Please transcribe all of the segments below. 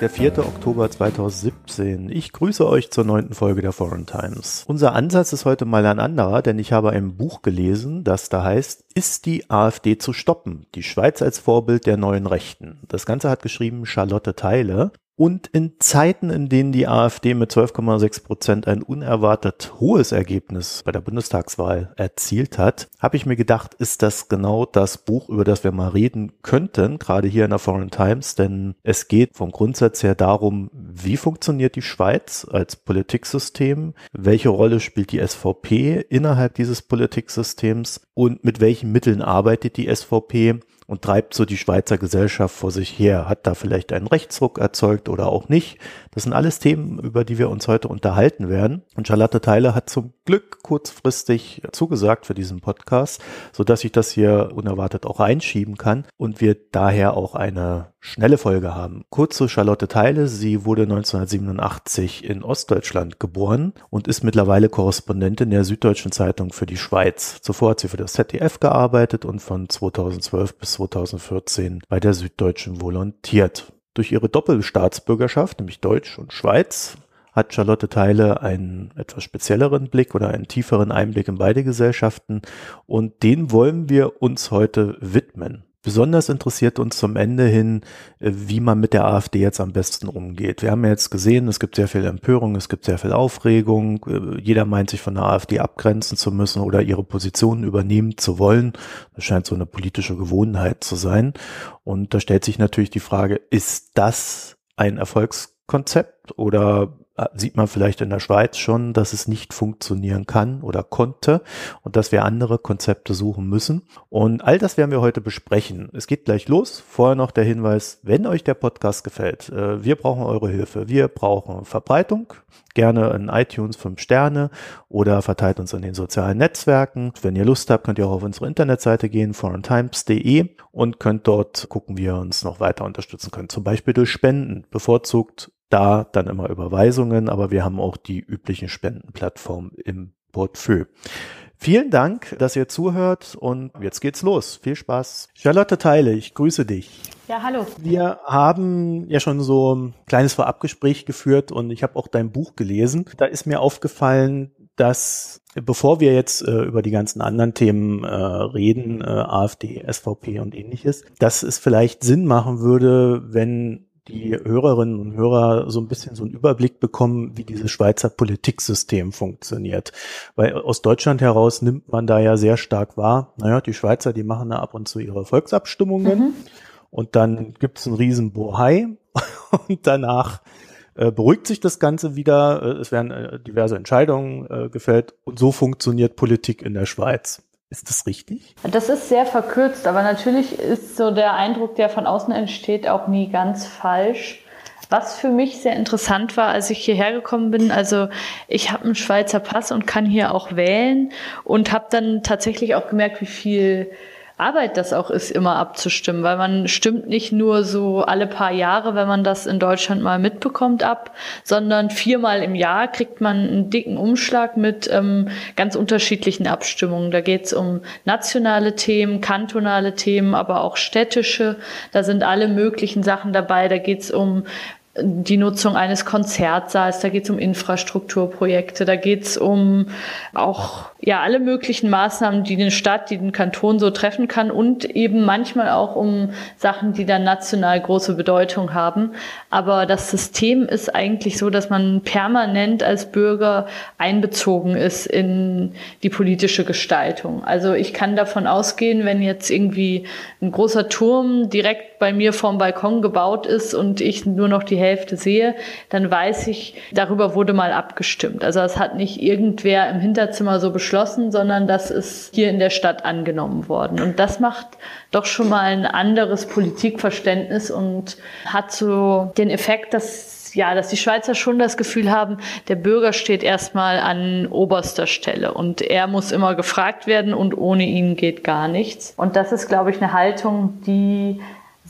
Der 4. Oktober 2017. Ich grüße euch zur neunten Folge der Foreign Times. Unser Ansatz ist heute mal ein anderer, denn ich habe ein Buch gelesen, das da heißt, ist die AfD zu stoppen? Die Schweiz als Vorbild der neuen Rechten. Das Ganze hat geschrieben Charlotte Teile und in Zeiten, in denen die AfD mit 12,6 Prozent ein unerwartet hohes Ergebnis bei der Bundestagswahl erzielt hat, habe ich mir gedacht, ist das genau das Buch, über das wir mal reden könnten, gerade hier in der Foreign Times, denn es geht vom Grundsatz her darum, wie funktioniert die Schweiz als Politiksystem, welche Rolle spielt die SVP innerhalb dieses Politiksystems? Und mit welchen Mitteln arbeitet die SVP und treibt so die Schweizer Gesellschaft vor sich her. Hat da vielleicht einen Rechtsruck erzeugt oder auch nicht. Das sind alles Themen, über die wir uns heute unterhalten werden. Und Charlotte Theile hat zum Glück kurzfristig zugesagt für diesen Podcast, so dass ich das hier unerwartet auch einschieben kann und wir daher auch eine schnelle Folge haben. Kurz zu Charlotte Theile. Sie wurde 1987 in Ostdeutschland geboren und ist mittlerweile Korrespondentin der Süddeutschen Zeitung für die Schweiz. Zuvor hat sie für das ZDF gearbeitet und von 2012 bis 2014 bei der Süddeutschen volontiert. Durch ihre Doppelstaatsbürgerschaft, nämlich Deutsch und Schweiz, hat Charlotte Teile einen etwas spezielleren Blick oder einen tieferen Einblick in beide Gesellschaften und den wollen wir uns heute widmen. Besonders interessiert uns zum Ende hin, äh, wie man mit der AfD jetzt am besten umgeht. Wir haben ja jetzt gesehen, es gibt sehr viel Empörung, es gibt sehr viel Aufregung. Äh, jeder meint sich von der AfD abgrenzen zu müssen oder ihre Positionen übernehmen zu wollen. Das scheint so eine politische Gewohnheit zu sein. Und da stellt sich natürlich die Frage, ist das ein Erfolgskonzept oder sieht man vielleicht in der Schweiz schon, dass es nicht funktionieren kann oder konnte und dass wir andere Konzepte suchen müssen. Und all das werden wir heute besprechen. Es geht gleich los. Vorher noch der Hinweis, wenn euch der Podcast gefällt, äh, wir brauchen eure Hilfe. Wir brauchen Verbreitung, gerne in iTunes 5 Sterne oder verteilt uns in den sozialen Netzwerken. Wenn ihr Lust habt, könnt ihr auch auf unsere Internetseite gehen, foreigntimes.de und könnt dort gucken, wie ihr uns noch weiter unterstützen könnt. Zum Beispiel durch Spenden, bevorzugt da dann immer Überweisungen, aber wir haben auch die üblichen Spendenplattformen im Portfolio. Vielen Dank, dass ihr zuhört und jetzt geht's los. Viel Spaß. Charlotte Teile, ich grüße dich. Ja, hallo. Wir haben ja schon so ein kleines Vorabgespräch geführt und ich habe auch dein Buch gelesen. Da ist mir aufgefallen, dass bevor wir jetzt äh, über die ganzen anderen Themen äh, reden, äh, AfD, SVP und ähnliches, dass es vielleicht Sinn machen würde, wenn die Hörerinnen und Hörer so ein bisschen so einen Überblick bekommen, wie dieses Schweizer Politiksystem funktioniert. Weil aus Deutschland heraus nimmt man da ja sehr stark wahr, naja, die Schweizer, die machen da ab und zu ihre Volksabstimmungen mhm. und dann gibt es einen riesen Bohai und danach äh, beruhigt sich das Ganze wieder, äh, es werden äh, diverse Entscheidungen äh, gefällt und so funktioniert Politik in der Schweiz. Ist das richtig? Das ist sehr verkürzt, aber natürlich ist so der Eindruck, der von außen entsteht, auch nie ganz falsch. Was für mich sehr interessant war, als ich hierher gekommen bin, also ich habe einen Schweizer Pass und kann hier auch wählen und habe dann tatsächlich auch gemerkt, wie viel Arbeit das auch ist, immer abzustimmen, weil man stimmt nicht nur so alle paar Jahre, wenn man das in Deutschland mal mitbekommt, ab, sondern viermal im Jahr kriegt man einen dicken Umschlag mit ähm, ganz unterschiedlichen Abstimmungen. Da geht es um nationale Themen, kantonale Themen, aber auch städtische. Da sind alle möglichen Sachen dabei. Da geht es um die Nutzung eines Konzertsaals, da geht es um Infrastrukturprojekte, da geht es um auch ja alle möglichen Maßnahmen, die eine Stadt, die den Kanton so treffen kann und eben manchmal auch um Sachen, die dann national große Bedeutung haben. Aber das System ist eigentlich so, dass man permanent als Bürger einbezogen ist in die politische Gestaltung. Also ich kann davon ausgehen, wenn jetzt irgendwie ein großer Turm direkt bei mir vorm Balkon gebaut ist und ich nur noch die Hälfte sehe, dann weiß ich, darüber wurde mal abgestimmt. Also es hat nicht irgendwer im Hinterzimmer so beschlossen, sondern das ist hier in der Stadt angenommen worden. Und das macht doch schon mal ein anderes Politikverständnis und hat so den Effekt, dass ja, dass die Schweizer schon das Gefühl haben, der Bürger steht erstmal an oberster Stelle und er muss immer gefragt werden und ohne ihn geht gar nichts. Und das ist, glaube ich, eine Haltung, die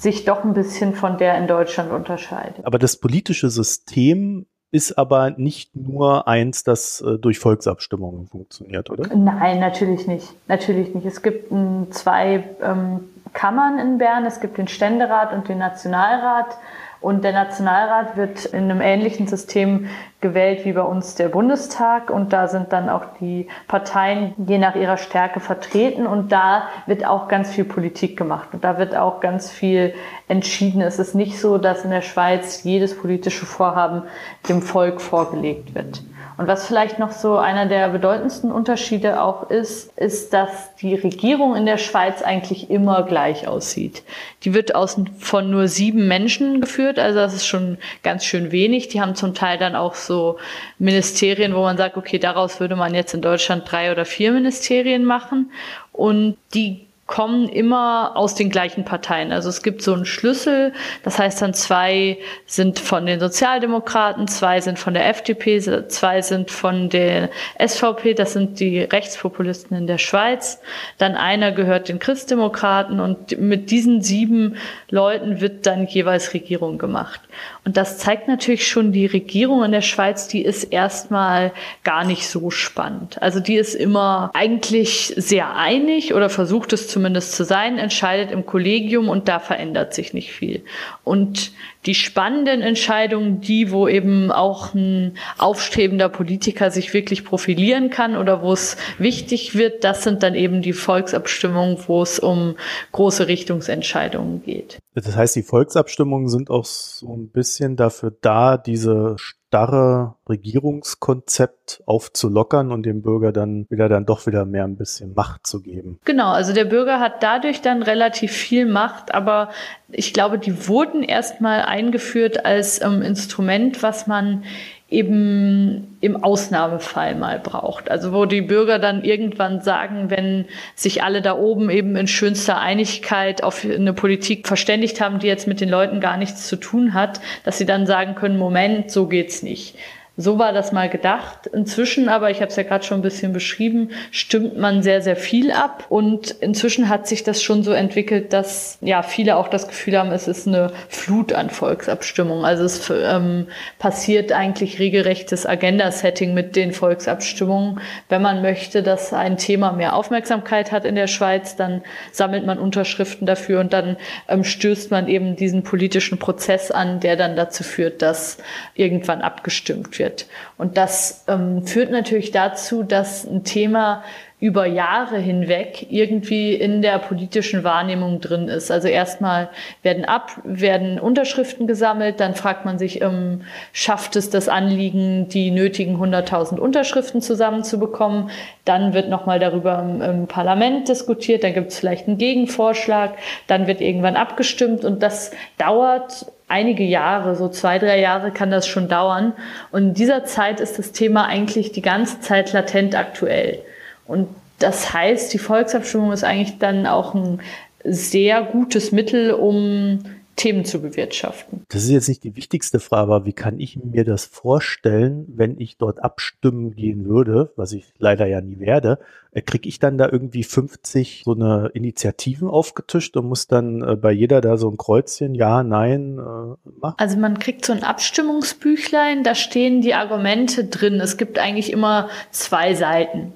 sich doch ein bisschen von der in Deutschland unterscheidet. Aber das politische System ist aber nicht nur eins, das äh, durch Volksabstimmungen funktioniert, oder? Nein, natürlich nicht. Natürlich nicht. Es gibt ähm, zwei ähm, Kammern in Bern. Es gibt den Ständerat und den Nationalrat. Und der Nationalrat wird in einem ähnlichen System gewählt wie bei uns der Bundestag. Und da sind dann auch die Parteien je nach ihrer Stärke vertreten. Und da wird auch ganz viel Politik gemacht. Und da wird auch ganz viel entschieden. Es ist nicht so, dass in der Schweiz jedes politische Vorhaben dem Volk vorgelegt wird. Und was vielleicht noch so einer der bedeutendsten Unterschiede auch ist, ist, dass die Regierung in der Schweiz eigentlich immer gleich aussieht. Die wird aus, von nur sieben Menschen geführt, also das ist schon ganz schön wenig. Die haben zum Teil dann auch so Ministerien, wo man sagt, okay, daraus würde man jetzt in Deutschland drei oder vier Ministerien machen. Und die kommen immer aus den gleichen Parteien. Also es gibt so einen Schlüssel, das heißt dann zwei sind von den Sozialdemokraten, zwei sind von der FDP, zwei sind von der SVP, das sind die Rechtspopulisten in der Schweiz. Dann einer gehört den Christdemokraten und mit diesen sieben Leuten wird dann jeweils Regierung gemacht. Und das zeigt natürlich schon, die Regierung in der Schweiz, die ist erstmal gar nicht so spannend. Also die ist immer eigentlich sehr einig oder versucht es zumindest zu sein, entscheidet im Kollegium und da verändert sich nicht viel. Und die spannenden Entscheidungen, die, wo eben auch ein aufstrebender Politiker sich wirklich profilieren kann oder wo es wichtig wird, das sind dann eben die Volksabstimmungen, wo es um große Richtungsentscheidungen geht. Das heißt, die Volksabstimmungen sind auch so ein bisschen dafür da, diese starre Regierungskonzept aufzulockern und dem Bürger dann wieder dann doch wieder mehr ein bisschen Macht zu geben. Genau, also der Bürger hat dadurch dann relativ viel Macht, aber ich glaube, die wurden erstmal eingeführt als ähm, Instrument, was man eben im Ausnahmefall mal braucht. Also wo die Bürger dann irgendwann sagen, wenn sich alle da oben eben in schönster Einigkeit auf eine Politik verständigt haben, die jetzt mit den Leuten gar nichts zu tun hat, dass sie dann sagen können, Moment, so geht's nicht. So war das mal gedacht. Inzwischen aber, ich habe es ja gerade schon ein bisschen beschrieben, stimmt man sehr, sehr viel ab. Und inzwischen hat sich das schon so entwickelt, dass ja viele auch das Gefühl haben, es ist eine Flut an Volksabstimmungen. Also es ähm, passiert eigentlich regelrechtes Agenda-Setting mit den Volksabstimmungen. Wenn man möchte, dass ein Thema mehr Aufmerksamkeit hat in der Schweiz, dann sammelt man Unterschriften dafür und dann ähm, stößt man eben diesen politischen Prozess an, der dann dazu führt, dass irgendwann abgestimmt wird wird. Und das ähm, führt natürlich dazu, dass ein Thema über Jahre hinweg irgendwie in der politischen Wahrnehmung drin ist. Also erstmal werden ab, werden Unterschriften gesammelt, dann fragt man sich, ähm, schafft es das Anliegen, die nötigen 100.000 Unterschriften zusammenzubekommen? Dann wird nochmal darüber im, im, Parlament diskutiert, dann gibt es vielleicht einen Gegenvorschlag, dann wird irgendwann abgestimmt und das dauert einige Jahre, so zwei, drei Jahre kann das schon dauern. Und in dieser Zeit ist das Thema eigentlich die ganze Zeit latent aktuell. Und das heißt, die Volksabstimmung ist eigentlich dann auch ein sehr gutes Mittel, um Themen zu bewirtschaften. Das ist jetzt nicht die wichtigste Frage, aber wie kann ich mir das vorstellen, wenn ich dort abstimmen gehen würde, was ich leider ja nie werde, kriege ich dann da irgendwie 50 so eine Initiativen aufgetischt und muss dann äh, bei jeder da so ein Kreuzchen, ja, nein, äh, machen? Also man kriegt so ein Abstimmungsbüchlein, da stehen die Argumente drin. Es gibt eigentlich immer zwei Seiten.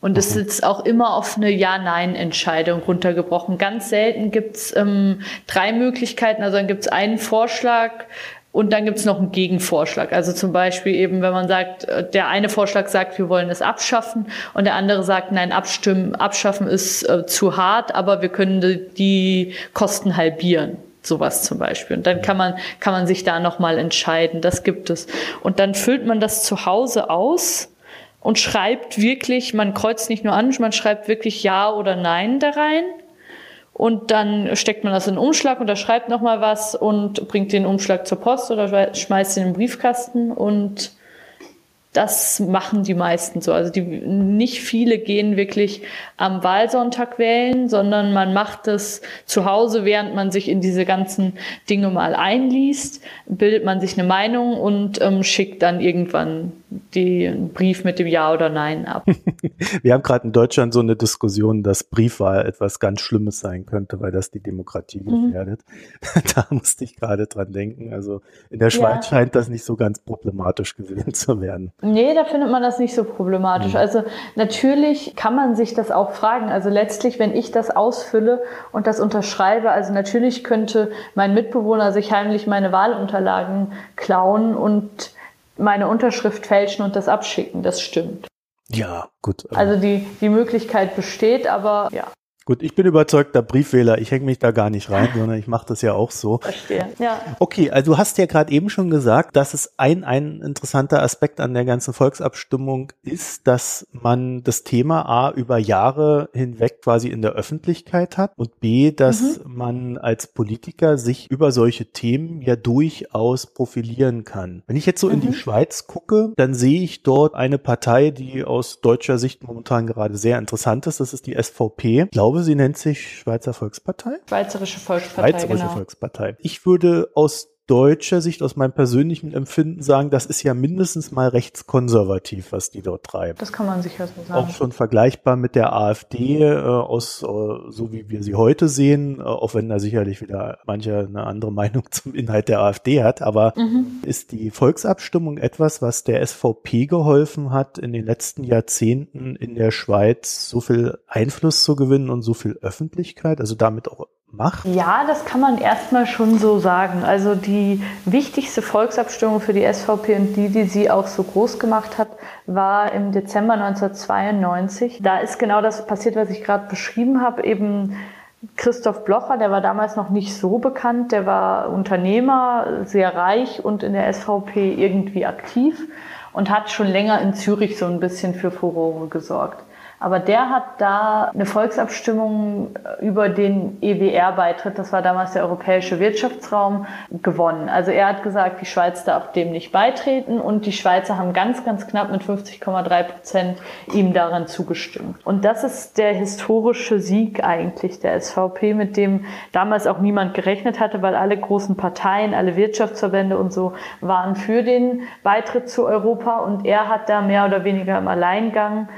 Und es mhm. ist auch immer auf eine Ja-Nein-Entscheidung runtergebrochen. Ganz selten gibt's ähm, drei Möglichkeiten. Also dann gibt's einen Vorschlag und dann gibt's noch einen Gegenvorschlag. Also zum Beispiel eben, wenn man sagt, äh, der eine Vorschlag sagt, wir wollen es abschaffen und der andere sagt, nein, abstimmen, abschaffen ist äh, zu hart, aber wir können die, die Kosten halbieren sowas zum Beispiel. Und dann kann man, kann man sich da nochmal entscheiden. Das gibt es. Und dann füllt man das zu Hause aus und schreibt wirklich, man kreuzt nicht nur an, man schreibt wirklich Ja oder Nein da rein. Und dann steckt man das in den Umschlag, und da schreibt nochmal was und bringt den Umschlag zur Post oder schmeißt ihn in den Briefkasten und das machen die meisten so. Also die, nicht viele gehen wirklich am Wahlsonntag wählen, sondern man macht es zu Hause, während man sich in diese ganzen Dinge mal einliest, bildet man sich eine Meinung und ähm, schickt dann irgendwann den Brief mit dem Ja oder Nein ab. Wir haben gerade in Deutschland so eine Diskussion, dass Briefwahl etwas ganz Schlimmes sein könnte, weil das die Demokratie mhm. gefährdet. da musste ich gerade dran denken. Also in der Schweiz ja. scheint das nicht so ganz problematisch gewesen zu werden. Nee, da findet man das nicht so problematisch. Mhm. Also natürlich kann man sich das auch fragen. Also letztlich, wenn ich das ausfülle und das unterschreibe, also natürlich könnte mein Mitbewohner sich heimlich meine Wahlunterlagen klauen und meine Unterschrift fälschen und das abschicken. Das stimmt. Ja, gut. Also die, die Möglichkeit besteht, aber ja. Gut, ich bin überzeugter Briefwähler. Ich hänge mich da gar nicht rein, sondern ich mache das ja auch so. Verstehe, ja. Okay, also du hast ja gerade eben schon gesagt, dass es ein, ein interessanter Aspekt an der ganzen Volksabstimmung ist, dass man das Thema A über Jahre hinweg quasi in der Öffentlichkeit hat und B, dass mhm. man als Politiker sich über solche Themen ja durchaus profilieren kann. Wenn ich jetzt so mhm. in die mhm. Schweiz gucke, dann sehe ich dort eine Partei, die aus deutscher Sicht momentan gerade sehr interessant ist. Das ist die SVP. Ich glaube, glaube, sie nennt sich Schweizer Volkspartei. Schweizerische Volkspartei. Schweizerische genau. Volkspartei. Ich würde aus deutscher Sicht, aus meinem persönlichen Empfinden sagen, das ist ja mindestens mal rechtskonservativ, was die dort treiben. Das kann man sicher so sagen. Auch schon vergleichbar mit der AfD, äh, aus, äh, so wie wir sie heute sehen, äh, auch wenn da sicherlich wieder mancher eine andere Meinung zum Inhalt der AfD hat. Aber mhm. ist die Volksabstimmung etwas, was der SVP geholfen hat, in den letzten Jahrzehnten in der Schweiz so viel Einfluss zu gewinnen und so viel Öffentlichkeit, also damit auch macht? Ja, das kann man erstmal schon so sagen. Also die wichtigste Volksabstimmung für die SVP und die, die sie auch so groß gemacht hat, war im Dezember 1992. Da ist genau das passiert, was ich gerade beschrieben habe. Eben Christoph Blocher, der war damals noch nicht so bekannt, der war Unternehmer, sehr reich und in der SVP irgendwie aktiv und hat schon länger in Zürich so ein bisschen für Furore gesorgt. Aber der hat da eine Volksabstimmung über den EWR-Beitritt, das war damals der Europäische Wirtschaftsraum, gewonnen. Also er hat gesagt, die Schweiz darf dem nicht beitreten und die Schweizer haben ganz, ganz knapp mit 50,3 Prozent ihm daran zugestimmt. Und das ist der historische Sieg eigentlich der SVP, mit dem damals auch niemand gerechnet hatte, weil alle großen Parteien, alle Wirtschaftsverbände und so waren für den Beitritt zu Europa und er hat da mehr oder weniger im Alleingang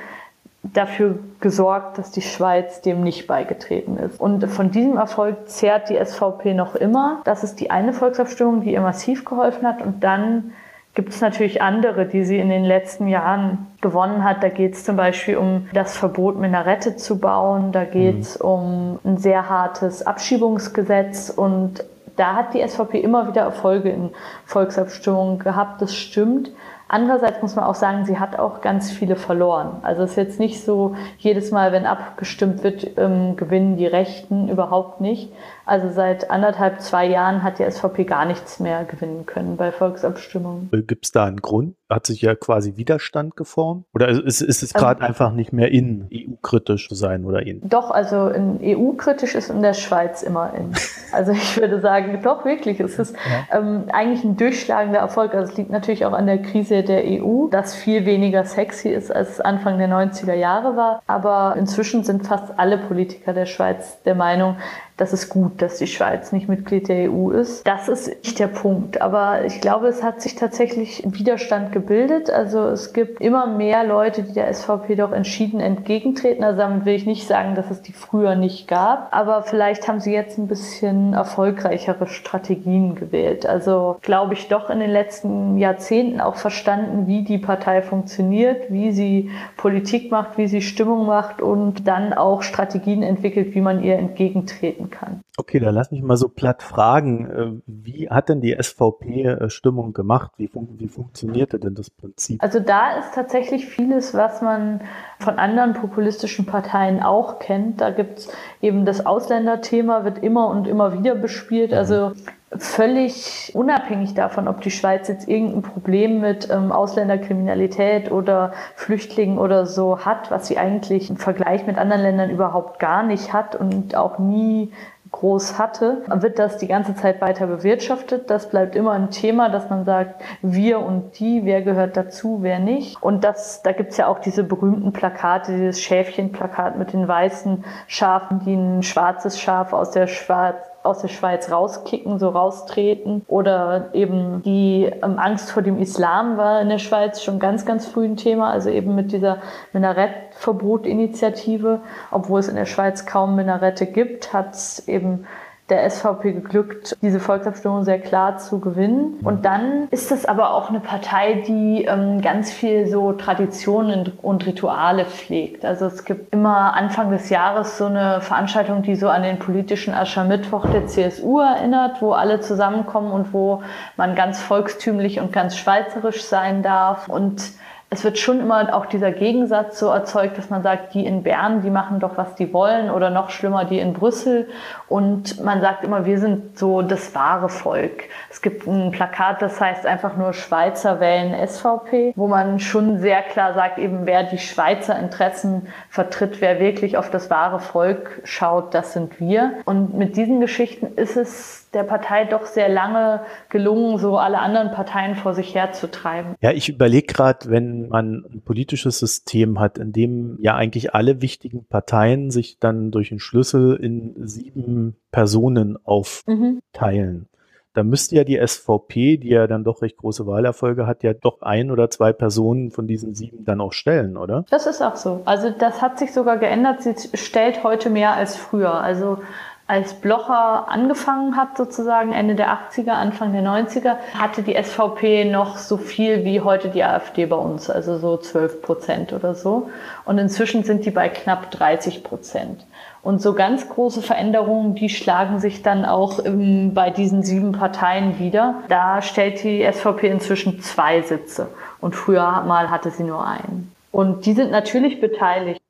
dafür gesorgt, dass die Schweiz dem nicht beigetreten ist. Und von diesem Erfolg zehrt die SVP noch immer. Das ist die eine Volksabstimmung, die ihr massiv geholfen hat. Und dann gibt es natürlich andere, die sie in den letzten Jahren gewonnen hat. Da geht es zum Beispiel um das Verbot, Minarette zu bauen. Da geht es mhm. um ein sehr hartes Abschiebungsgesetz. Und da hat die SVP immer wieder Erfolge in Volksabstimmungen gehabt. Das stimmt. Andererseits muss man auch sagen, sie hat auch ganz viele verloren. Also es ist jetzt nicht so, jedes Mal, wenn abgestimmt wird, ähm, gewinnen die Rechten überhaupt nicht. Also seit anderthalb, zwei Jahren hat die SVP gar nichts mehr gewinnen können bei Volksabstimmungen. Gibt es da einen Grund? Hat sich ja quasi Widerstand geformt? Oder ist, ist es gerade ähm, einfach nicht mehr in, EU-kritisch zu sein oder in? Doch, also EU-kritisch ist in der Schweiz immer in. Also ich würde sagen, doch wirklich, es ist ja. ähm, eigentlich ein durchschlagender Erfolg. Also es liegt natürlich auch an der Krise der EU, das viel weniger sexy ist, als es Anfang der 90er Jahre war. Aber inzwischen sind fast alle Politiker der Schweiz der Meinung, das ist gut, dass die Schweiz nicht Mitglied der EU ist. Das ist nicht der Punkt. Aber ich glaube, es hat sich tatsächlich Widerstand gebildet. Also es gibt immer mehr Leute, die der SVP doch entschieden entgegentreten. Also damit will ich nicht sagen, dass es die früher nicht gab. Aber vielleicht haben sie jetzt ein bisschen erfolgreichere Strategien gewählt. Also glaube ich doch in den letzten Jahrzehnten auch verstanden, wie die Partei funktioniert, wie sie Politik macht, wie sie Stimmung macht und dann auch Strategien entwickelt, wie man ihr entgegentreten kann. Okay, dann lass mich mal so platt fragen. Äh, wie hat denn die SVP äh, Stimmung gemacht? Wie, fun wie funktionierte denn das Prinzip? Also da ist tatsächlich vieles, was man von anderen populistischen Parteien auch kennt. Da gibt es eben das Ausländerthema, wird immer und immer wieder bespielt. Also völlig unabhängig davon, ob die Schweiz jetzt irgendein Problem mit ähm, Ausländerkriminalität oder Flüchtlingen oder so hat, was sie eigentlich im Vergleich mit anderen Ländern überhaupt gar nicht hat und auch nie groß hatte, wird das die ganze Zeit weiter bewirtschaftet. Das bleibt immer ein Thema, dass man sagt, wir und die, wer gehört dazu, wer nicht. Und das, da gibt's ja auch diese berühmten Plakate, dieses Schäfchenplakat mit den weißen Schafen, die ein schwarzes Schaf aus der Schwarz aus der Schweiz rauskicken, so raustreten. Oder eben die ähm, Angst vor dem Islam war in der Schweiz schon ganz, ganz früh ein Thema. Also eben mit dieser Minarettverbot-Initiative. Obwohl es in der Schweiz kaum Minarette gibt, hat es eben der SVP geglückt, diese Volksabstimmung sehr klar zu gewinnen. Und dann ist es aber auch eine Partei, die ähm, ganz viel so Traditionen und Rituale pflegt. Also es gibt immer Anfang des Jahres so eine Veranstaltung, die so an den politischen Aschermittwoch der CSU erinnert, wo alle zusammenkommen und wo man ganz volkstümlich und ganz schweizerisch sein darf. Und es wird schon immer auch dieser Gegensatz so erzeugt, dass man sagt, die in Bern, die machen doch, was die wollen oder noch schlimmer, die in Brüssel. Und man sagt immer, wir sind so das wahre Volk. Es gibt ein Plakat, das heißt einfach nur Schweizer wählen SVP, wo man schon sehr klar sagt, eben wer die Schweizer Interessen vertritt, wer wirklich auf das wahre Volk schaut, das sind wir. Und mit diesen Geschichten ist es der Partei doch sehr lange gelungen, so alle anderen Parteien vor sich herzutreiben. Ja, ich überlege gerade, wenn man ein politisches System hat, in dem ja eigentlich alle wichtigen Parteien sich dann durch einen Schlüssel in sieben Personen aufteilen. Mhm. Da müsste ja die SVP, die ja dann doch recht große Wahlerfolge hat, ja doch ein oder zwei Personen von diesen sieben dann auch stellen, oder? Das ist auch so. Also das hat sich sogar geändert. Sie stellt heute mehr als früher. Also als Blocher angefangen hat, sozusagen Ende der 80er, Anfang der 90er, hatte die SVP noch so viel wie heute die AfD bei uns, also so 12 Prozent oder so. Und inzwischen sind die bei knapp 30 Prozent. Und so ganz große Veränderungen, die schlagen sich dann auch im, bei diesen sieben Parteien wieder. Da stellt die SVP inzwischen zwei Sitze. Und früher mal hatte sie nur einen. Und die sind natürlich beteiligt.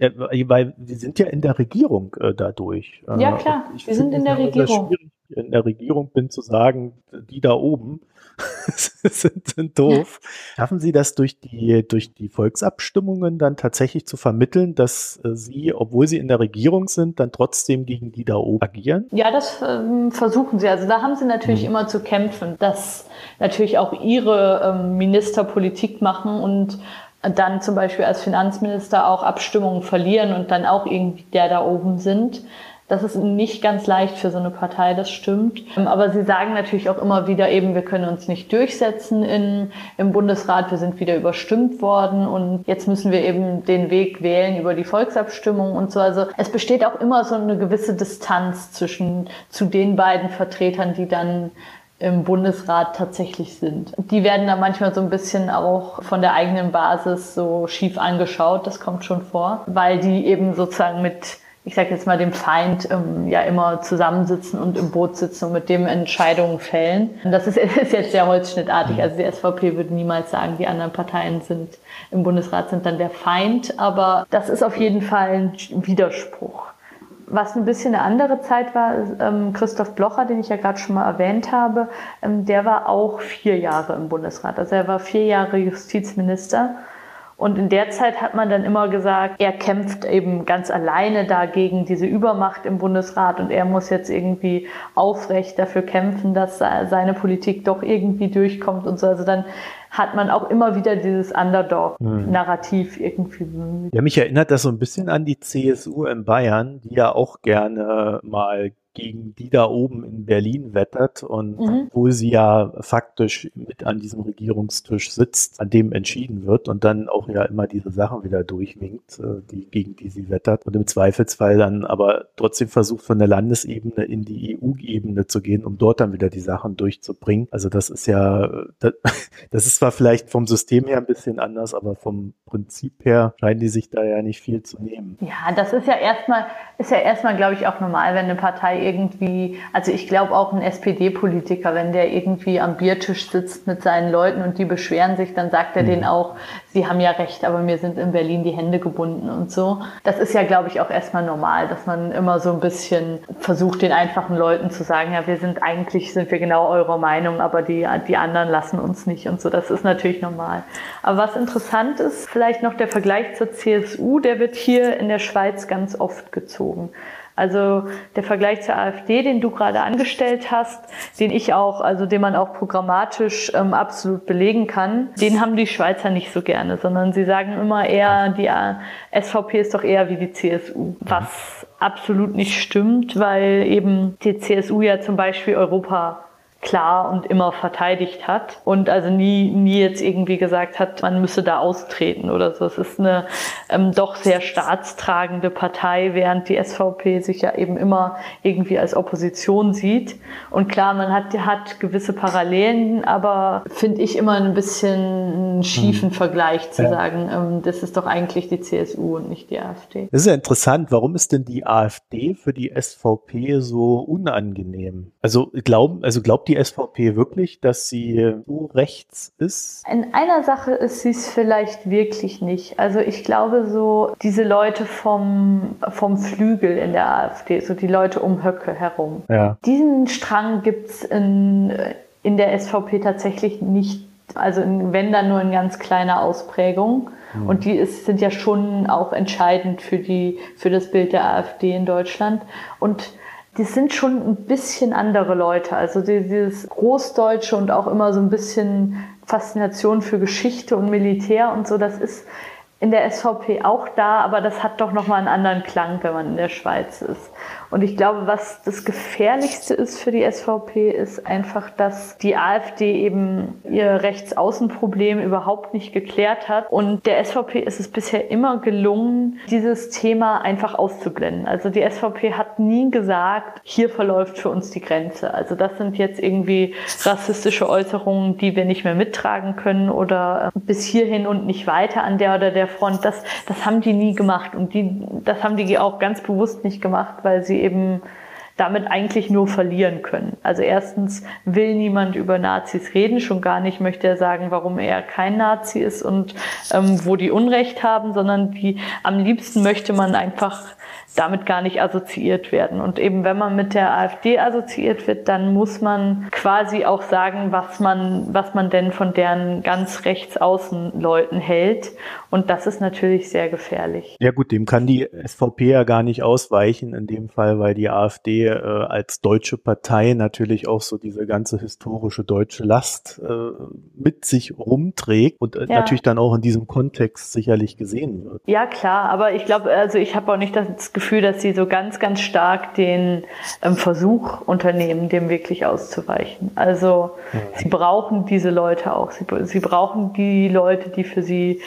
Ja, weil wir sind ja in der Regierung äh, dadurch. Ja, klar, wir sind in der Regierung. In der Regierung bin zu sagen, die da oben sind, sind doof. Schaffen Sie das durch die, durch die Volksabstimmungen dann tatsächlich zu vermitteln, dass äh, Sie, obwohl Sie in der Regierung sind, dann trotzdem gegen die da oben agieren? Ja, das ähm, versuchen Sie. Also da haben Sie natürlich mhm. immer zu kämpfen, dass natürlich auch Ihre ähm, Minister Politik machen und dann zum Beispiel als Finanzminister auch Abstimmungen verlieren und dann auch irgendwie der da oben sind. Das ist nicht ganz leicht für so eine Partei, das stimmt. Aber sie sagen natürlich auch immer wieder eben, wir können uns nicht durchsetzen in, im Bundesrat, wir sind wieder überstimmt worden und jetzt müssen wir eben den Weg wählen über die Volksabstimmung und so. Also es besteht auch immer so eine gewisse Distanz zwischen zu den beiden Vertretern, die dann im Bundesrat tatsächlich sind. Die werden da manchmal so ein bisschen auch von der eigenen Basis so schief angeschaut, das kommt schon vor, weil die eben sozusagen mit ich sage jetzt mal, dem Feind ähm, ja immer zusammensitzen und im Boot sitzen und mit dem Entscheidungen fällen. Und das ist, ist jetzt sehr holzschnittartig. Also die SVP würde niemals sagen, die anderen Parteien sind im Bundesrat sind dann der Feind. Aber das ist auf jeden Fall ein Widerspruch. Was ein bisschen eine andere Zeit war, ähm, Christoph Blocher, den ich ja gerade schon mal erwähnt habe, ähm, der war auch vier Jahre im Bundesrat. Also er war vier Jahre Justizminister. Und in der Zeit hat man dann immer gesagt, er kämpft eben ganz alleine dagegen diese Übermacht im Bundesrat und er muss jetzt irgendwie aufrecht dafür kämpfen, dass seine Politik doch irgendwie durchkommt und so. Also dann hat man auch immer wieder dieses Underdog-Narrativ hm. irgendwie bemüht. Ja, mich erinnert das so ein bisschen an die CSU in Bayern, die ja auch gerne mal gegen die da oben in Berlin wettert und mhm. obwohl sie ja faktisch mit an diesem Regierungstisch sitzt, an dem entschieden wird und dann auch ja immer diese Sachen wieder durchwinkt, äh, die, gegen die sie wettert und im Zweifelsfall dann aber trotzdem versucht von der Landesebene in die EU-Ebene zu gehen, um dort dann wieder die Sachen durchzubringen. Also das ist ja, das, das ist zwar vielleicht vom System her ein bisschen anders, aber vom Prinzip her scheinen die sich da ja nicht viel zu nehmen. Ja, das ist ja erstmal, ist ja erstmal, glaube ich, auch normal, wenn eine Partei irgendwie, also ich glaube auch ein SPD-Politiker, wenn der irgendwie am Biertisch sitzt mit seinen Leuten und die beschweren sich, dann sagt er mhm. denen auch, sie haben ja recht, aber mir sind in Berlin die Hände gebunden und so. Das ist ja, glaube ich, auch erstmal normal, dass man immer so ein bisschen versucht, den einfachen Leuten zu sagen, ja, wir sind eigentlich, sind wir genau eurer Meinung, aber die, die anderen lassen uns nicht und so. Das ist natürlich normal. Aber was interessant ist, vielleicht noch der Vergleich zur CSU, der wird hier in der Schweiz ganz oft gezogen. Also der Vergleich zur AfD, den du gerade angestellt hast, den ich auch, also den man auch programmatisch ähm, absolut belegen kann, den haben die Schweizer nicht so gerne, sondern sie sagen immer eher, die SVP ist doch eher wie die CSU, was absolut nicht stimmt, weil eben die CSU ja zum Beispiel Europa klar und immer verteidigt hat und also nie, nie jetzt irgendwie gesagt hat, man müsse da austreten oder so. Es ist eine ähm, doch sehr staatstragende Partei, während die SVP sich ja eben immer irgendwie als Opposition sieht. Und klar, man hat, hat gewisse Parallelen, aber finde ich immer ein bisschen einen schiefen hm. Vergleich zu ja. sagen, ähm, das ist doch eigentlich die CSU und nicht die AfD. Das ist ja interessant. Warum ist denn die AfD für die SVP so unangenehm? Also glauben, also glaubt die SVP wirklich, dass sie so rechts ist? In einer Sache ist sie es vielleicht wirklich nicht. Also ich glaube so, diese Leute vom, vom Flügel in der AfD, so die Leute um Höcke herum, ja. diesen Strang gibt es in, in der SVP tatsächlich nicht. Also wenn dann nur in ganz kleiner Ausprägung. Mhm. Und die ist, sind ja schon auch entscheidend für, die, für das Bild der AfD in Deutschland. Und die sind schon ein bisschen andere Leute. Also dieses Großdeutsche und auch immer so ein bisschen Faszination für Geschichte und Militär und so, das ist in der SVP auch da, aber das hat doch nochmal einen anderen Klang, wenn man in der Schweiz ist. Und ich glaube, was das Gefährlichste ist für die SVP, ist einfach, dass die AfD eben ihr Rechtsaußenproblem überhaupt nicht geklärt hat. Und der SVP ist es bisher immer gelungen, dieses Thema einfach auszublenden. Also die SVP hat nie gesagt, hier verläuft für uns die Grenze. Also das sind jetzt irgendwie rassistische Äußerungen, die wir nicht mehr mittragen können oder bis hierhin und nicht weiter an der oder der Front. Das, das haben die nie gemacht. Und die, das haben die auch ganz bewusst nicht gemacht, weil sie eben damit eigentlich nur verlieren können. Also erstens will niemand über Nazis reden, schon gar nicht möchte er sagen, warum er kein Nazi ist und ähm, wo die Unrecht haben, sondern die am liebsten möchte man einfach damit gar nicht assoziiert werden. Und eben wenn man mit der AfD assoziiert wird, dann muss man quasi auch sagen, was man, was man denn von deren ganz rechtsaußen Leuten hält. Und das ist natürlich sehr gefährlich. Ja gut, dem kann die SVP ja gar nicht ausweichen in dem Fall, weil die AfD äh, als deutsche Partei natürlich auch so diese ganze historische deutsche Last äh, mit sich rumträgt und äh, ja. natürlich dann auch in diesem Kontext sicherlich gesehen wird. Ja klar, aber ich glaube, also ich habe auch nicht das Gefühl, dass sie so ganz, ganz stark den ähm, Versuch unternehmen, dem wirklich auszuweichen. Also ja. sie brauchen diese Leute auch. Sie, sie brauchen die Leute, die für sie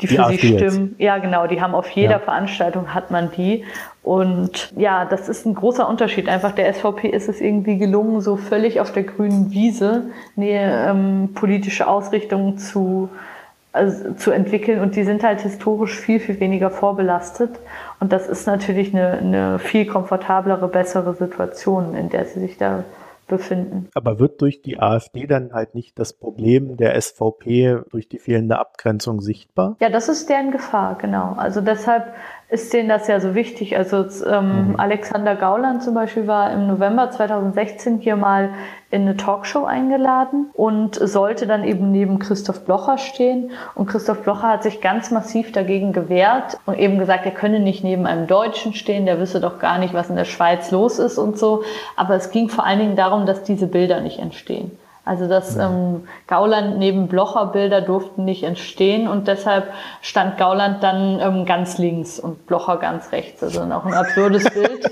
die für die sie stimmen. Jetzt. Ja, genau, die haben auf jeder ja. Veranstaltung hat man die. Und ja, das ist ein großer Unterschied. Einfach der SVP ist es irgendwie gelungen, so völlig auf der grünen Wiese eine ähm, politische Ausrichtung zu, also, zu entwickeln. Und die sind halt historisch viel, viel weniger vorbelastet. Und das ist natürlich eine, eine viel komfortablere, bessere Situation, in der sie sich da befinden. Aber wird durch die AfD dann halt nicht das Problem der SVP durch die fehlende Abgrenzung sichtbar? Ja, das ist deren Gefahr, genau. Also deshalb ist denen das ja so wichtig. Also ähm, mhm. Alexander Gauland zum Beispiel war im November 2016 hier mal in eine Talkshow eingeladen und sollte dann eben neben Christoph Blocher stehen. Und Christoph Blocher hat sich ganz massiv dagegen gewehrt und eben gesagt, er könne nicht neben einem Deutschen stehen, der wisse doch gar nicht, was in der Schweiz los ist und so. Aber es ging vor allen Dingen darum, dass diese Bilder nicht entstehen. Also das ähm, Gauland neben Blocher Bilder durften nicht entstehen und deshalb stand Gauland dann ähm, ganz links und Blocher ganz rechts. Also auch ein absurdes Bild.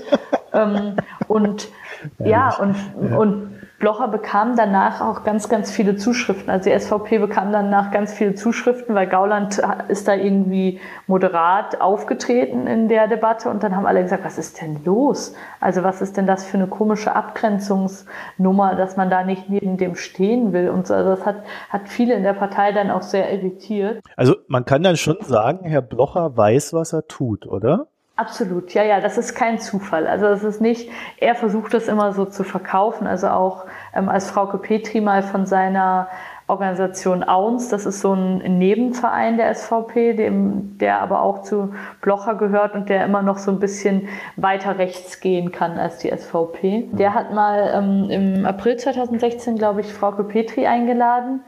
ähm, und ja, ja und, ja. und Blocher bekam danach auch ganz, ganz viele Zuschriften. Also die SVP bekam danach ganz viele Zuschriften, weil Gauland ist da irgendwie moderat aufgetreten in der Debatte und dann haben alle gesagt, was ist denn los? Also was ist denn das für eine komische Abgrenzungsnummer, dass man da nicht neben dem stehen will und so. Also das hat, hat viele in der Partei dann auch sehr irritiert. Also man kann dann schon sagen, Herr Blocher weiß, was er tut, oder? Absolut, ja, ja, das ist kein Zufall. Also es ist nicht, er versucht das immer so zu verkaufen. Also auch ähm, als Frauke Petri mal von seiner Organisation AUNS, das ist so ein Nebenverein der SVP, dem, der aber auch zu Blocher gehört und der immer noch so ein bisschen weiter rechts gehen kann als die SVP. Der hat mal ähm, im April 2016, glaube ich, Frauke Petri eingeladen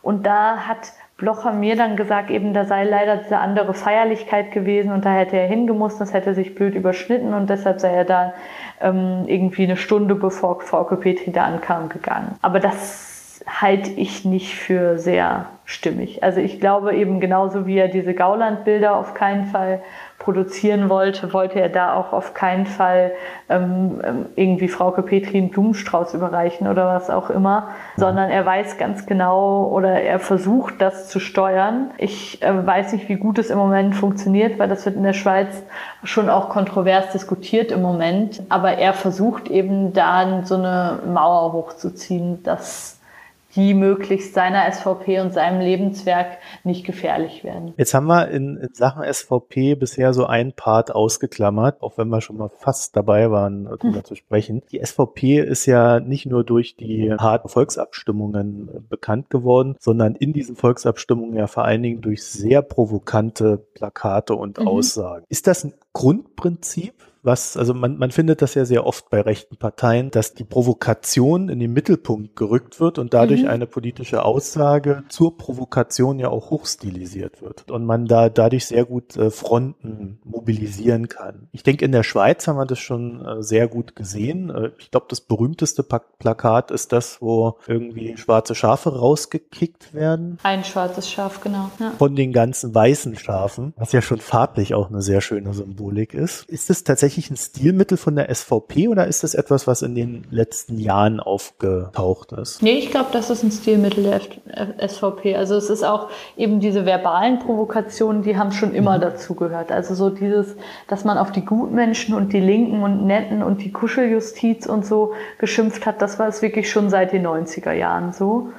und da hat Blocher mir dann gesagt, eben da sei leider diese andere Feierlichkeit gewesen und da hätte er hingemusst, das hätte sich blöd überschnitten und deshalb sei er da ähm, irgendwie eine Stunde bevor Frauke Petri da ankam gegangen. Aber das halte ich nicht für sehr stimmig. Also ich glaube eben genauso wie er diese Gaulandbilder auf keinen Fall produzieren wollte, wollte er da auch auf keinen Fall ähm, ähm irgendwie Frauke Petri einen Blumenstrauß überreichen oder was auch immer, sondern er weiß ganz genau oder er versucht das zu steuern. Ich äh, weiß nicht, wie gut es im Moment funktioniert, weil das wird in der Schweiz schon auch kontrovers diskutiert im Moment. Aber er versucht eben da so eine Mauer hochzuziehen, dass die möglichst seiner SVP und seinem Lebenswerk nicht gefährlich werden. Jetzt haben wir in, in, Sachen SVP bisher so ein Part ausgeklammert, auch wenn wir schon mal fast dabei waren, darüber hm. zu sprechen. Die SVP ist ja nicht nur durch die harten Volksabstimmungen bekannt geworden, sondern in diesen Volksabstimmungen ja vor allen Dingen durch sehr provokante Plakate und mhm. Aussagen. Ist das ein Grundprinzip was, also man, man findet das ja sehr oft bei rechten Parteien, dass die Provokation in den Mittelpunkt gerückt wird und dadurch mhm. eine politische Aussage zur Provokation ja auch hochstilisiert wird und man da dadurch sehr gut äh, Fronten mobilisieren kann. Ich denke, in der Schweiz haben wir das schon äh, sehr gut gesehen. Äh, ich glaube, das berühmteste pa Plakat ist das, wo irgendwie schwarze Schafe rausgekickt werden. Ein schwarzes Schaf, genau. Ja. Von den ganzen weißen Schafen, was ja schon farblich auch eine sehr schöne Symbolik ist. Ist es tatsächlich tatsächlich ein Stilmittel von der SVP oder ist das etwas, was in den letzten Jahren aufgetaucht ist? Nee, ich glaube, das ist ein Stilmittel der SVP. Also es ist auch eben diese verbalen Provokationen, die haben schon immer mhm. dazu gehört. Also so dieses, dass man auf die Gutmenschen und die Linken und Netten und die Kuscheljustiz und so geschimpft hat, das war es wirklich schon seit den 90er Jahren so.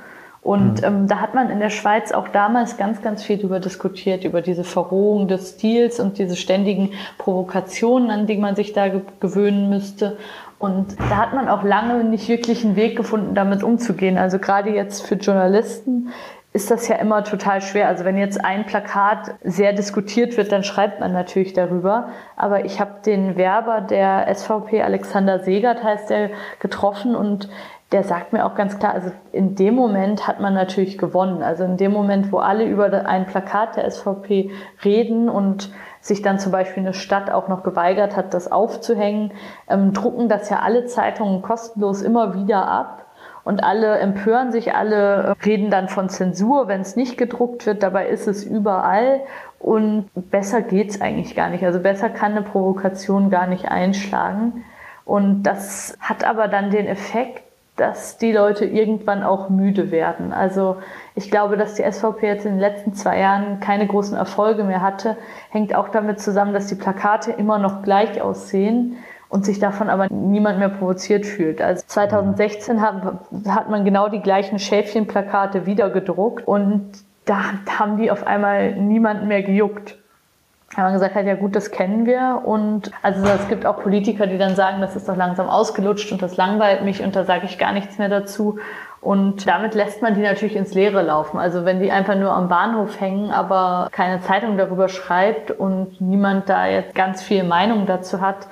Und mhm. ähm, da hat man in der Schweiz auch damals ganz, ganz viel darüber diskutiert, über diese Verrohung des Stils und diese ständigen Provokationen, an die man sich da ge gewöhnen müsste. Und da hat man auch lange nicht wirklich einen Weg gefunden, damit umzugehen. Also gerade jetzt für Journalisten ist das ja immer total schwer. Also wenn jetzt ein Plakat sehr diskutiert wird, dann schreibt man natürlich darüber. Aber ich habe den Werber der SVP, Alexander Segert heißt der, getroffen und der sagt mir auch ganz klar, also in dem Moment hat man natürlich gewonnen. Also in dem Moment, wo alle über ein Plakat der SVP reden und sich dann zum Beispiel eine Stadt auch noch geweigert hat, das aufzuhängen, ähm, drucken das ja alle Zeitungen kostenlos immer wieder ab. Und alle empören sich, alle reden dann von Zensur, wenn es nicht gedruckt wird. Dabei ist es überall. Und besser geht's eigentlich gar nicht. Also besser kann eine Provokation gar nicht einschlagen. Und das hat aber dann den Effekt, dass die Leute irgendwann auch müde werden. Also ich glaube, dass die SVP jetzt in den letzten zwei Jahren keine großen Erfolge mehr hatte, hängt auch damit zusammen, dass die Plakate immer noch gleich aussehen und sich davon aber niemand mehr provoziert fühlt. Also 2016 hat, hat man genau die gleichen Schäfchenplakate wieder gedruckt und da haben die auf einmal niemanden mehr gejuckt haben wir gesagt hat, ja gut, das kennen wir. Und also es gibt auch Politiker, die dann sagen, das ist doch langsam ausgelutscht und das langweilt mich und da sage ich gar nichts mehr dazu. Und damit lässt man die natürlich ins Leere laufen. Also wenn die einfach nur am Bahnhof hängen, aber keine Zeitung darüber schreibt und niemand da jetzt ganz viel Meinung dazu hat,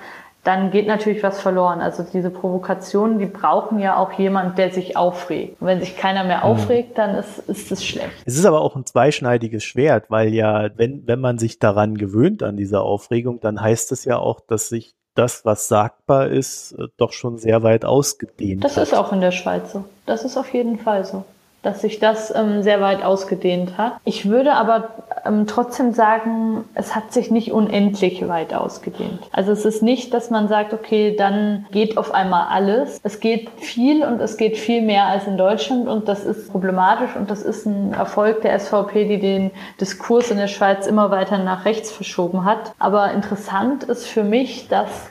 dann geht natürlich was verloren. Also diese Provokationen, die brauchen ja auch jemand, der sich aufregt. Und wenn sich keiner mehr mhm. aufregt, dann ist, ist es schlecht. Es ist aber auch ein zweischneidiges Schwert, weil ja, wenn, wenn man sich daran gewöhnt, an diese Aufregung, dann heißt es ja auch, dass sich das, was sagbar ist, äh, doch schon sehr weit ausgedehnt Das hat. ist auch in der Schweiz so. Das ist auf jeden Fall so dass sich das ähm, sehr weit ausgedehnt hat. Ich würde aber ähm, trotzdem sagen, es hat sich nicht unendlich weit ausgedehnt. Also es ist nicht, dass man sagt, okay, dann geht auf einmal alles. Es geht viel und es geht viel mehr als in Deutschland und das ist problematisch und das ist ein Erfolg der SVP, die den Diskurs in der Schweiz immer weiter nach rechts verschoben hat. Aber interessant ist für mich, dass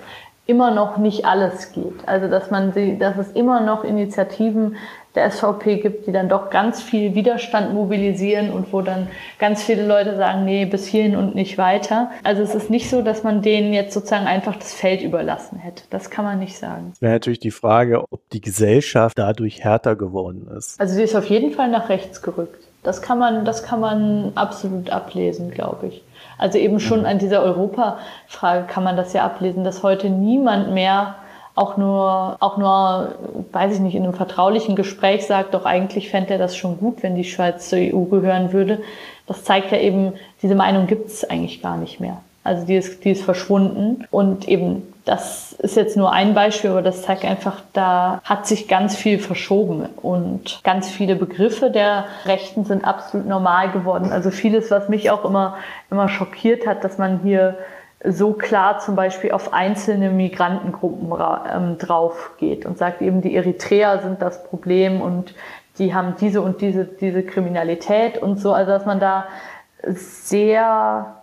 immer noch nicht alles geht. Also dass man sie, dass es immer noch Initiativen der SVP gibt, die dann doch ganz viel Widerstand mobilisieren und wo dann ganz viele Leute sagen, nee, bis hierhin und nicht weiter. Also es ist nicht so, dass man denen jetzt sozusagen einfach das Feld überlassen hätte. Das kann man nicht sagen. Es wäre natürlich die Frage, ob die Gesellschaft dadurch härter geworden ist. Also sie ist auf jeden Fall nach rechts gerückt. Das kann man, das kann man absolut ablesen, glaube ich. Also eben schon an dieser Europafrage kann man das ja ablesen, dass heute niemand mehr auch nur, auch nur, weiß ich nicht, in einem vertraulichen Gespräch sagt, doch eigentlich fände er das schon gut, wenn die Schweiz zur EU gehören würde. Das zeigt ja eben, diese Meinung gibt es eigentlich gar nicht mehr. Also die ist, die ist verschwunden und eben das ist jetzt nur ein Beispiel, aber das zeigt einfach, da hat sich ganz viel verschoben und ganz viele Begriffe der Rechten sind absolut normal geworden. Also vieles, was mich auch immer, immer schockiert hat, dass man hier so klar zum Beispiel auf einzelne Migrantengruppen ähm, drauf geht und sagt eben, die Eritreer sind das Problem und die haben diese und diese, diese Kriminalität und so. Also dass man da sehr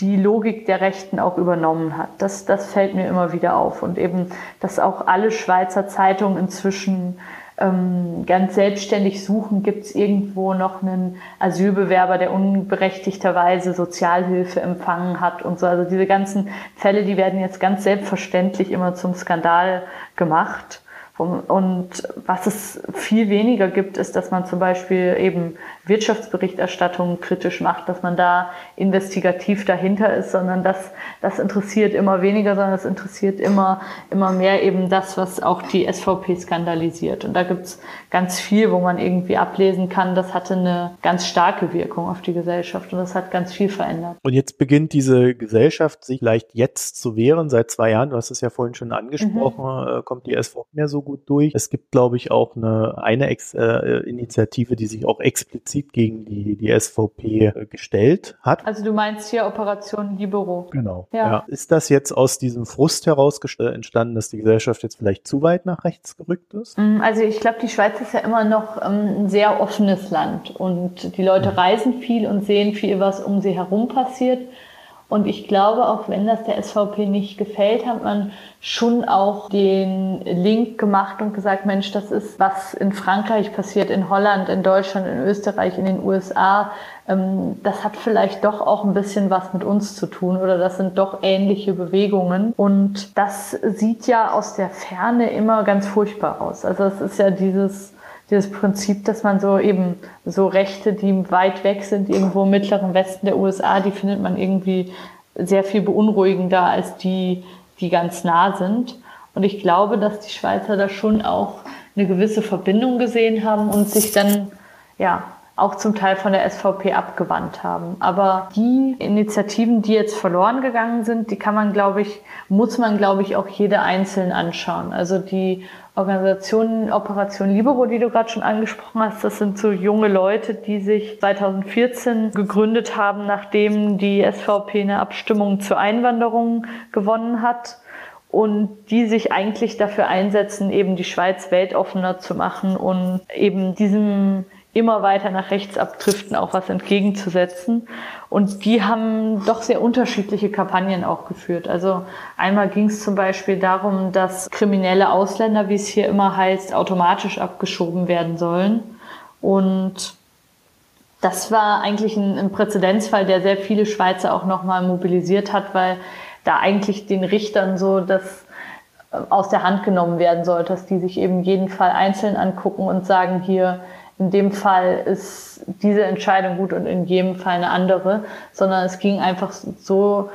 die Logik der Rechten auch übernommen hat. Das, das fällt mir immer wieder auf. Und eben, dass auch alle Schweizer Zeitungen inzwischen ähm, ganz selbstständig suchen, gibt es irgendwo noch einen Asylbewerber, der unberechtigterweise Sozialhilfe empfangen hat und so. Also diese ganzen Fälle, die werden jetzt ganz selbstverständlich immer zum Skandal gemacht. Und was es viel weniger gibt, ist, dass man zum Beispiel eben Wirtschaftsberichterstattung kritisch macht, dass man da investigativ dahinter ist, sondern das, das interessiert immer weniger, sondern es interessiert immer, immer mehr eben das, was auch die SVP skandalisiert. Und da gibt's ganz viel, wo man irgendwie ablesen kann, das hatte eine ganz starke Wirkung auf die Gesellschaft und das hat ganz viel verändert. Und jetzt beginnt diese Gesellschaft sich vielleicht jetzt zu wehren. Seit zwei Jahren, du hast es ja vorhin schon angesprochen, mhm. Äh, kommt die SVP mehr so gut durch. Es gibt, glaube ich, auch eine, eine Ex äh, Initiative, die sich auch explizit explizit gegen die, die SVP äh, gestellt hat. Also du meinst hier Operation Libero. Genau. Ja. ja. Ist das jetzt aus diesem Frust heraus entstanden, dass die Gesellschaft jetzt vielleicht zu weit nach rechts gerückt ist? Mm, also ich glaube, die Schweiz ist ja immer noch ähm, ein sehr offenes Land und die Leute mhm. reisen viel und sehen viel, was um sie herum passiert. Und ich glaube, auch wenn das der SVP nicht gefällt, hat man schon auch den Link gemacht und gesagt, Mensch, das ist, was in Frankreich passiert, in Holland, in Deutschland, in Österreich, in den USA. Ähm, das hat vielleicht doch auch ein bisschen was mit uns zu tun oder das sind doch ähnliche Bewegungen. Und das sieht ja aus der Ferne immer ganz furchtbar aus. Also es ist ja dieses dieses Prinzip, dass man so eben so Rechte, die weit weg sind, irgendwo im mittleren Westen der USA, die findet man irgendwie sehr viel beunruhigender als die, die ganz nah sind. Und ich glaube, dass die Schweizer da schon auch eine gewisse Verbindung gesehen haben und sich dann, ja, auch zum Teil von der SVP abgewandt haben. Aber die Initiativen, die jetzt verloren gegangen sind, die kann man, glaube ich, muss man, glaube ich, auch jede einzeln anschauen. Also die Organisation Operation Libero, die du gerade schon angesprochen hast, das sind so junge Leute, die sich 2014 gegründet haben, nachdem die SVP eine Abstimmung zur Einwanderung gewonnen hat und die sich eigentlich dafür einsetzen, eben die Schweiz weltoffener zu machen und eben diesem immer weiter nach rechts abdriften, auch was entgegenzusetzen. Und die haben doch sehr unterschiedliche Kampagnen auch geführt. Also einmal ging es zum Beispiel darum, dass kriminelle Ausländer, wie es hier immer heißt, automatisch abgeschoben werden sollen. Und das war eigentlich ein, ein Präzedenzfall, der sehr viele Schweizer auch nochmal mobilisiert hat, weil da eigentlich den Richtern so das äh, aus der Hand genommen werden sollte, dass die sich eben jeden Fall einzeln angucken und sagen, hier, in dem Fall ist diese Entscheidung gut und in jedem Fall eine andere, sondern es ging einfach so,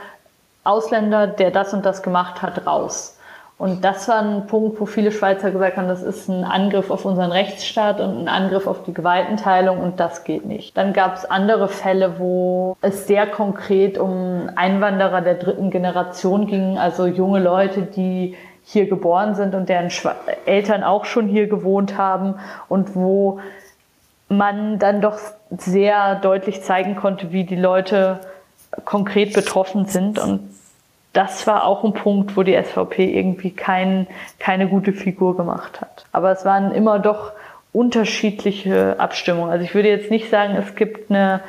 Ausländer, der das und das gemacht hat, raus. Und das war ein Punkt, wo viele Schweizer gesagt haben, das ist ein Angriff auf unseren Rechtsstaat und ein Angriff auf die Gewaltenteilung und das geht nicht. Dann gab es andere Fälle, wo es sehr konkret um Einwanderer der dritten Generation ging, also junge Leute, die hier geboren sind und deren Eltern auch schon hier gewohnt haben und wo man dann doch sehr deutlich zeigen konnte, wie die Leute konkret betroffen sind. Und das war auch ein Punkt, wo die SVP irgendwie kein, keine gute Figur gemacht hat. Aber es waren immer doch unterschiedliche Abstimmungen. Also ich würde jetzt nicht sagen, es gibt eine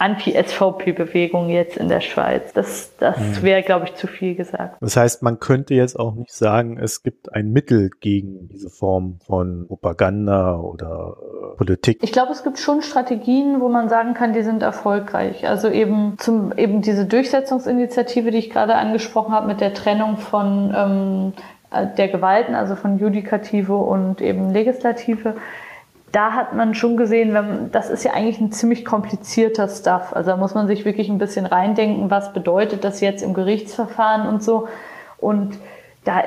Anti-SVP-Bewegung jetzt in der Schweiz. Das, das hm. wäre, glaube ich, zu viel gesagt. Das heißt, man könnte jetzt auch nicht sagen, es gibt ein Mittel gegen diese Form von Propaganda oder äh, Politik. Ich glaube, es gibt schon Strategien, wo man sagen kann, die sind erfolgreich. Also eben zum eben diese Durchsetzungsinitiative, die ich gerade angesprochen habe, mit der Trennung von ähm, äh, der Gewalten, also von Judikative und eben Legislative da hat man schon gesehen, wenn, das ist ja eigentlich ein ziemlich komplizierter Stuff. Also da muss man sich wirklich ein bisschen reindenken, was bedeutet das jetzt im Gerichtsverfahren und so. Und da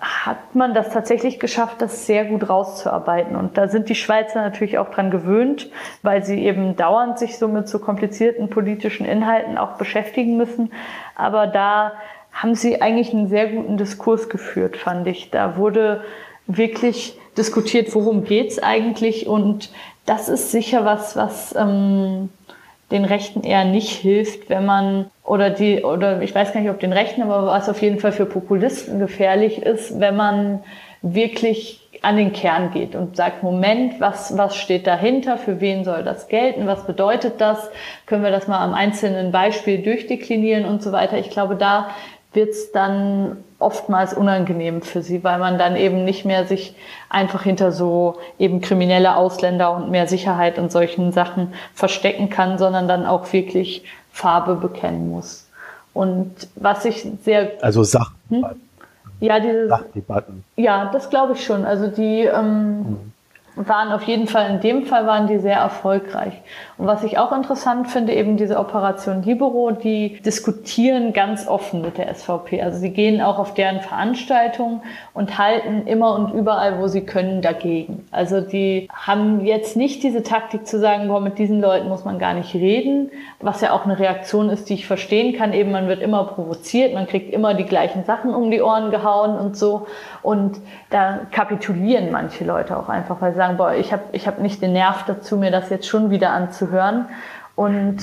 hat man das tatsächlich geschafft, das sehr gut rauszuarbeiten. Und da sind die Schweizer natürlich auch dran gewöhnt, weil sie eben dauernd sich so mit so komplizierten politischen Inhalten auch beschäftigen müssen. Aber da haben sie eigentlich einen sehr guten Diskurs geführt, fand ich. Da wurde wirklich diskutiert, worum geht's eigentlich? Und das ist sicher was, was ähm, den Rechten eher nicht hilft, wenn man oder die oder ich weiß gar nicht, ob den Rechten, aber was auf jeden Fall für Populisten gefährlich ist, wenn man wirklich an den Kern geht und sagt, Moment, was, was steht dahinter, für wen soll das gelten, was bedeutet das, können wir das mal am einzelnen Beispiel durchdeklinieren und so weiter. Ich glaube, da wird es dann oftmals unangenehm für sie, weil man dann eben nicht mehr sich einfach hinter so eben kriminelle Ausländer und mehr Sicherheit und solchen Sachen verstecken kann, sondern dann auch wirklich Farbe bekennen muss. Und was ich sehr... Also Sach. Hm? Ja, diese Sachdebatten. Ja, das glaube ich schon. Also die ähm, mhm waren auf jeden Fall, in dem Fall waren die sehr erfolgreich. Und was ich auch interessant finde, eben diese Operation Libero, die diskutieren ganz offen mit der SVP. Also sie gehen auch auf deren Veranstaltungen und halten immer und überall, wo sie können, dagegen. Also die haben jetzt nicht diese Taktik zu sagen, boah, mit diesen Leuten muss man gar nicht reden, was ja auch eine Reaktion ist, die ich verstehen kann. Eben, man wird immer provoziert, man kriegt immer die gleichen Sachen um die Ohren gehauen und so. Und da kapitulieren manche Leute auch einfach, weil sie sagen, boah, ich habe ich hab nicht den Nerv dazu, mir das jetzt schon wieder anzuhören. Und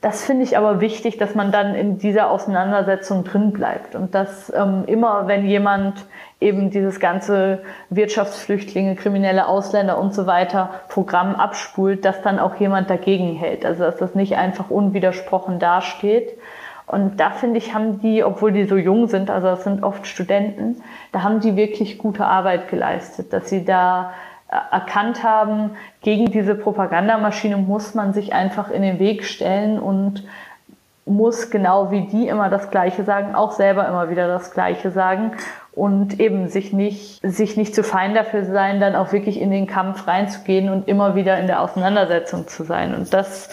das finde ich aber wichtig, dass man dann in dieser Auseinandersetzung drin bleibt und dass ähm, immer, wenn jemand eben dieses ganze Wirtschaftsflüchtlinge, kriminelle Ausländer und so weiter Programm abspult, dass dann auch jemand dagegen hält. Also dass das nicht einfach unwidersprochen dasteht. Und da finde ich, haben die, obwohl die so jung sind, also das sind oft Studenten, da haben die wirklich gute Arbeit geleistet, dass sie da erkannt haben, gegen diese Propagandamaschine muss man sich einfach in den Weg stellen und muss genau wie die immer das Gleiche sagen, auch selber immer wieder das Gleiche sagen und eben sich nicht, sich nicht zu fein dafür sein, dann auch wirklich in den Kampf reinzugehen und immer wieder in der Auseinandersetzung zu sein. Und das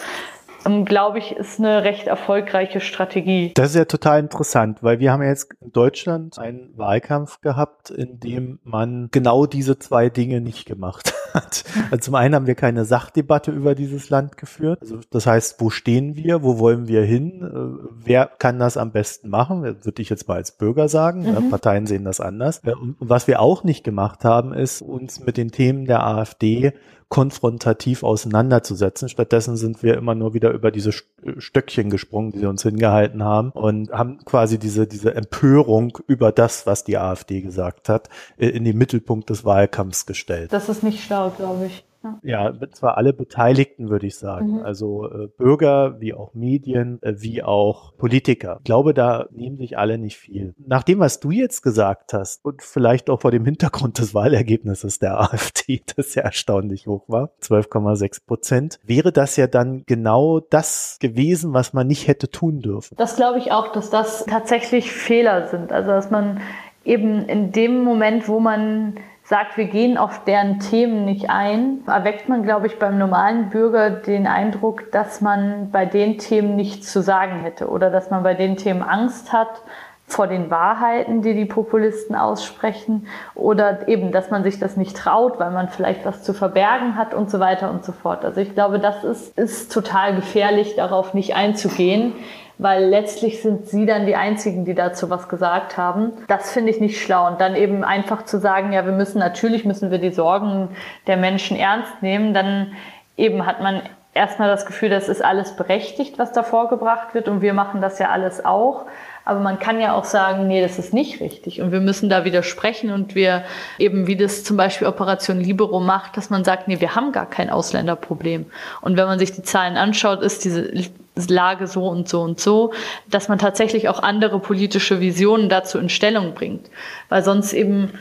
glaube ich, ist eine recht erfolgreiche Strategie. Das ist ja total interessant, weil wir haben ja jetzt in Deutschland einen Wahlkampf gehabt, in dem man genau diese zwei Dinge nicht gemacht hat. Also zum einen haben wir keine Sachdebatte über dieses Land geführt. Also das heißt, wo stehen wir? Wo wollen wir hin? Äh, wer kann das am besten machen? Würde ich jetzt mal als Bürger sagen. Mhm. Parteien sehen das anders. Äh, und was wir auch nicht gemacht haben, ist uns mit den Themen der AfD konfrontativ auseinanderzusetzen. Stattdessen sind wir immer nur wieder über diese Stöckchen gesprungen, die sie uns hingehalten haben und haben quasi diese, diese Empörung über das, was die AfD gesagt hat, in den Mittelpunkt des Wahlkampfs gestellt. Das ist nicht schlau, glaube ich. Ja, zwar alle Beteiligten, würde ich sagen. Mhm. Also äh, Bürger, wie auch Medien, äh, wie auch Politiker. Ich glaube, da nehmen sich alle nicht viel. Nach dem, was du jetzt gesagt hast und vielleicht auch vor dem Hintergrund des Wahlergebnisses der AfD, das ja erstaunlich hoch war, 12,6 Prozent, wäre das ja dann genau das gewesen, was man nicht hätte tun dürfen. Das glaube ich auch, dass das tatsächlich Fehler sind. Also, dass man eben in dem Moment, wo man sagt, wir gehen auf deren Themen nicht ein, erweckt man, glaube ich, beim normalen Bürger den Eindruck, dass man bei den Themen nichts zu sagen hätte oder dass man bei den Themen Angst hat vor den Wahrheiten, die die Populisten aussprechen oder eben, dass man sich das nicht traut, weil man vielleicht was zu verbergen hat und so weiter und so fort. Also ich glaube, das ist, ist total gefährlich, darauf nicht einzugehen weil letztlich sind sie dann die Einzigen, die dazu was gesagt haben. Das finde ich nicht schlau. Und dann eben einfach zu sagen, ja, wir müssen natürlich, müssen wir die Sorgen der Menschen ernst nehmen, dann eben hat man erstmal das Gefühl, das ist alles berechtigt, was da vorgebracht wird und wir machen das ja alles auch. Aber man kann ja auch sagen, nee, das ist nicht richtig und wir müssen da widersprechen und wir eben, wie das zum Beispiel Operation Libero macht, dass man sagt, nee, wir haben gar kein Ausländerproblem. Und wenn man sich die Zahlen anschaut, ist diese Lage so und so und so, dass man tatsächlich auch andere politische Visionen dazu in Stellung bringt. Weil sonst eben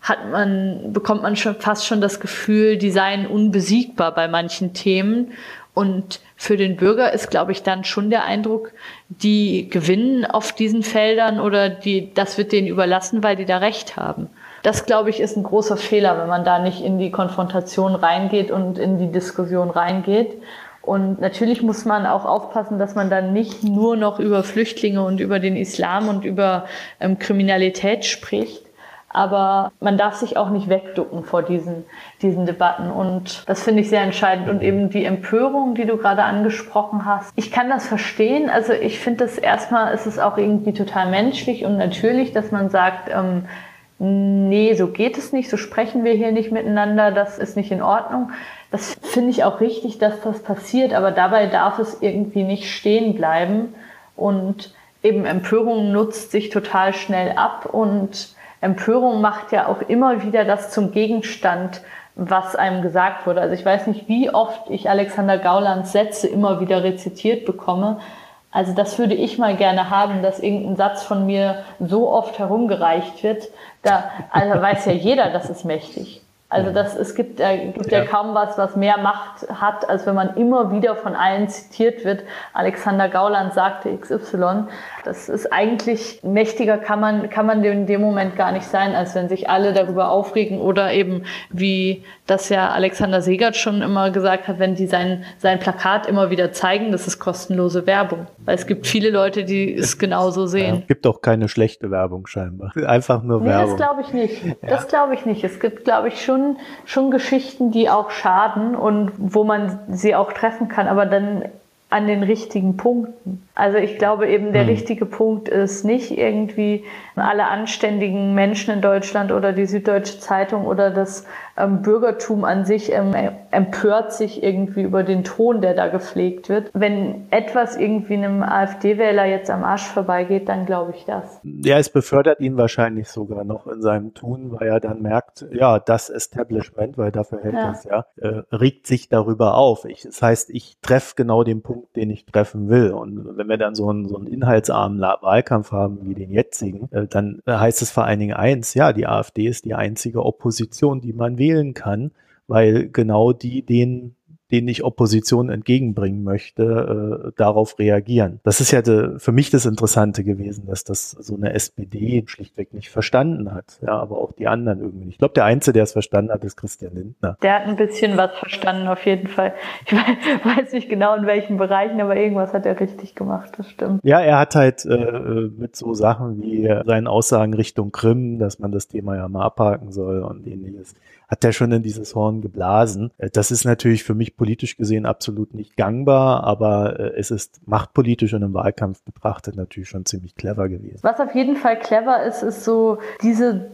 hat man, bekommt man schon fast schon das Gefühl, die seien unbesiegbar bei manchen Themen. Und für den Bürger ist, glaube ich, dann schon der Eindruck, die gewinnen auf diesen Feldern oder die, das wird denen überlassen, weil die da Recht haben. Das, glaube ich, ist ein großer Fehler, wenn man da nicht in die Konfrontation reingeht und in die Diskussion reingeht. Und natürlich muss man auch aufpassen, dass man dann nicht nur noch über Flüchtlinge und über den Islam und über ähm, Kriminalität spricht. aber man darf sich auch nicht wegducken vor diesen, diesen Debatten. Und das finde ich sehr entscheidend. Und eben die Empörung, die du gerade angesprochen hast. Ich kann das verstehen. Also ich finde das erstmal ist es auch irgendwie total menschlich und natürlich, dass man sagt, ähm, nee, so geht es nicht, so sprechen wir hier nicht miteinander, das ist nicht in Ordnung. Das finde ich auch richtig, dass das passiert, aber dabei darf es irgendwie nicht stehen bleiben. Und eben Empörung nutzt sich total schnell ab und Empörung macht ja auch immer wieder das zum Gegenstand, was einem gesagt wurde. Also ich weiß nicht, wie oft ich Alexander Gaulands Sätze immer wieder rezitiert bekomme, also das würde ich mal gerne haben, dass irgendein Satz von mir so oft herumgereicht wird. Da also weiß ja jeder, das ist mächtig. Also das, es gibt, äh, gibt ja. ja kaum was, was mehr Macht hat, als wenn man immer wieder von allen zitiert wird. Alexander Gauland sagte XY. Das ist eigentlich mächtiger kann man, kann man in dem Moment gar nicht sein, als wenn sich alle darüber aufregen oder eben wie das ja Alexander Segert schon immer gesagt hat, wenn die sein, sein Plakat immer wieder zeigen, das ist kostenlose Werbung. Weil es gibt viele Leute, die es genauso sehen. Ja, gibt auch keine schlechte Werbung scheinbar. Einfach nur nee, Werbung. Das glaube ich nicht. Das glaube ich nicht. Es gibt, glaube ich, schon, schon Geschichten, die auch schaden und wo man sie auch treffen kann, aber dann an den richtigen Punkten. Also ich glaube eben, der hm. richtige Punkt ist nicht irgendwie alle anständigen Menschen in Deutschland oder die Süddeutsche Zeitung oder das ähm, Bürgertum an sich ähm, empört sich irgendwie über den Ton, der da gepflegt wird. Wenn etwas irgendwie einem AfD-Wähler jetzt am Arsch vorbeigeht, dann glaube ich das. Ja, es befördert ihn wahrscheinlich sogar noch in seinem Tun, weil er dann merkt, ja, das Establishment, weil dafür hält ja. das ja, äh, regt sich darüber auf. Ich, das heißt, ich treffe genau den Punkt, den ich treffen will. Und wenn wir dann so einen, so einen inhaltsarmen Wahlkampf haben wie den jetzigen, äh, dann heißt es vor allen Dingen eins, ja, die AfD ist die einzige Opposition, die man wählen kann, weil genau die den denen ich Opposition entgegenbringen möchte, äh, darauf reagieren. Das ist ja de, für mich das Interessante gewesen, dass das so eine SPD schlichtweg nicht verstanden hat. Ja, aber auch die anderen irgendwie. Ich glaube, der Einzige, der es verstanden hat, ist Christian Lindner. Der hat ein bisschen was verstanden, auf jeden Fall. Ich weiß nicht genau in welchen Bereichen, aber irgendwas hat er richtig gemacht, das stimmt. Ja, er hat halt äh, mit so Sachen wie seinen Aussagen Richtung Krim, dass man das Thema ja mal abhaken soll und ähnliches hat er schon in dieses Horn geblasen. Äh, das ist natürlich für mich politisch gesehen absolut nicht gangbar, aber äh, es ist machtpolitisch und im Wahlkampf betrachtet natürlich schon ziemlich clever gewesen. Was auf jeden Fall clever ist, ist so diese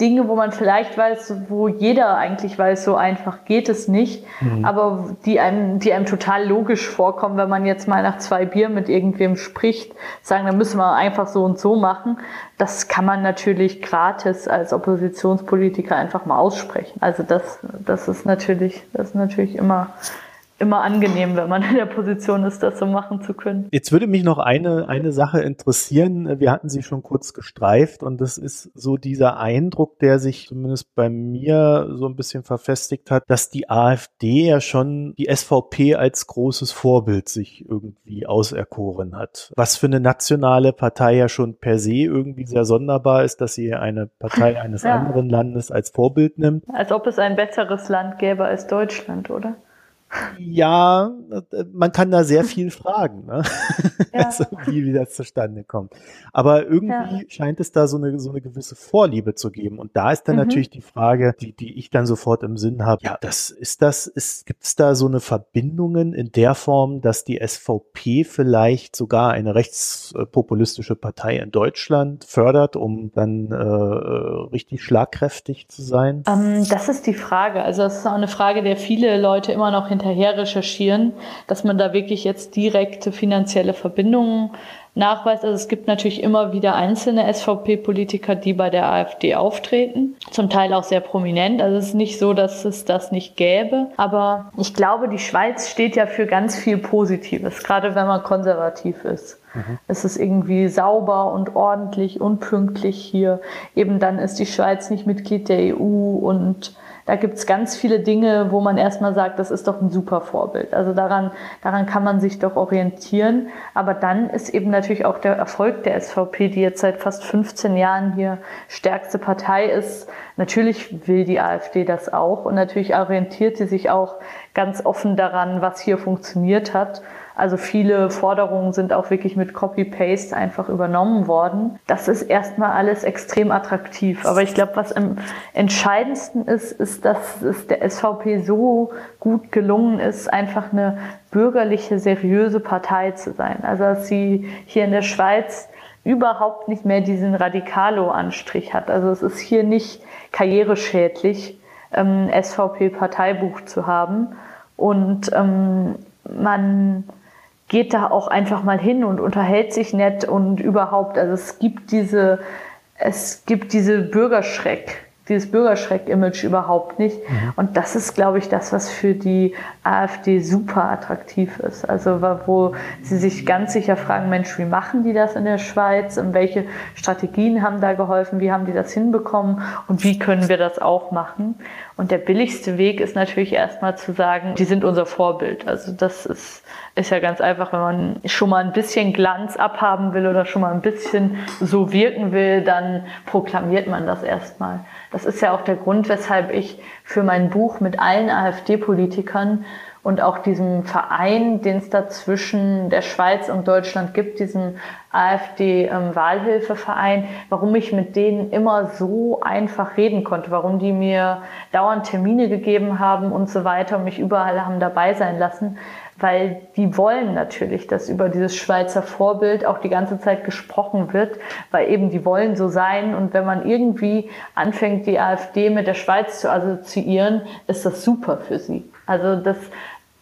Dinge, wo man vielleicht weiß, wo jeder eigentlich weiß, so einfach geht es nicht, mhm. aber die einem, die einem total logisch vorkommen, wenn man jetzt mal nach zwei Bier mit irgendwem spricht, sagen, dann müssen wir einfach so und so machen. Das kann man natürlich gratis als Oppositionspolitiker einfach mal aussprechen. Also das, das ist natürlich, das ist natürlich immer immer angenehm, wenn man in der Position ist, das so machen zu können. Jetzt würde mich noch eine, eine Sache interessieren. Wir hatten sie schon kurz gestreift und das ist so dieser Eindruck, der sich zumindest bei mir so ein bisschen verfestigt hat, dass die AfD ja schon die SVP als großes Vorbild sich irgendwie auserkoren hat. Was für eine nationale Partei ja schon per se irgendwie sehr sonderbar ist, dass sie eine Partei eines ja. anderen Landes als Vorbild nimmt. Als ob es ein besseres Land gäbe als Deutschland, oder? Ja, man kann da sehr viel fragen, ne? Ja. also, wie, wie das zustande kommt. Aber irgendwie ja. scheint es da so eine, so eine gewisse Vorliebe zu geben. Und da ist dann mhm. natürlich die Frage, die, die ich dann sofort im Sinn habe. Ja, das ist das, ist, gibt es da so eine Verbindungen in der Form, dass die SVP vielleicht sogar eine rechtspopulistische Partei in Deutschland fördert, um dann äh, richtig schlagkräftig zu sein? Ähm, das ist die Frage. Also, das ist auch eine Frage, der viele Leute immer noch hinter hinterher recherchieren, dass man da wirklich jetzt direkte finanzielle Verbindungen nachweist. Also es gibt natürlich immer wieder einzelne SVP-Politiker, die bei der AfD auftreten, zum Teil auch sehr prominent. Also es ist nicht so, dass es das nicht gäbe. Aber ich glaube, die Schweiz steht ja für ganz viel Positives, gerade wenn man konservativ ist. Mhm. Es ist irgendwie sauber und ordentlich und pünktlich hier. Eben dann ist die Schweiz nicht Mitglied der EU und da gibt es ganz viele Dinge, wo man erstmal sagt, das ist doch ein super Vorbild. Also daran, daran kann man sich doch orientieren. Aber dann ist eben natürlich auch der Erfolg der SVP, die jetzt seit fast 15 Jahren hier stärkste Partei ist. Natürlich will die AfD das auch und natürlich orientiert sie sich auch ganz offen daran, was hier funktioniert hat. Also viele Forderungen sind auch wirklich mit Copy-Paste einfach übernommen worden. Das ist erstmal alles extrem attraktiv. Aber ich glaube, was am entscheidendsten ist, ist, dass es der SVP so gut gelungen ist, einfach eine bürgerliche, seriöse Partei zu sein. Also dass sie hier in der Schweiz überhaupt nicht mehr diesen Radikalo-Anstrich hat. Also es ist hier nicht karriereschädlich, ähm, SVP-Parteibuch zu haben. Und ähm, man geht da auch einfach mal hin und unterhält sich nett und überhaupt, also es gibt diese, es gibt diese Bürgerschreck, dieses Bürgerschreck-Image überhaupt nicht. Mhm. Und das ist, glaube ich, das, was für die AfD super attraktiv ist. Also wo sie sich ganz sicher fragen, Mensch, wie machen die das in der Schweiz? Und welche Strategien haben da geholfen? Wie haben die das hinbekommen? Und wie können wir das auch machen? Und der billigste Weg ist natürlich erstmal zu sagen, die sind unser Vorbild. Also das ist, ist ja ganz einfach, wenn man schon mal ein bisschen Glanz abhaben will oder schon mal ein bisschen so wirken will, dann proklamiert man das erstmal. Das ist ja auch der Grund, weshalb ich für mein Buch mit allen AfD-Politikern und auch diesem Verein, den es da zwischen der Schweiz und Deutschland gibt, diesem AfD-Wahlhilfeverein, warum ich mit denen immer so einfach reden konnte, warum die mir dauernd Termine gegeben haben und so weiter und mich überall haben dabei sein lassen, weil die wollen natürlich, dass über dieses Schweizer Vorbild auch die ganze Zeit gesprochen wird, weil eben die wollen so sein und wenn man irgendwie anfängt, die AfD mit der Schweiz zu assoziieren, ist das super für sie. Also das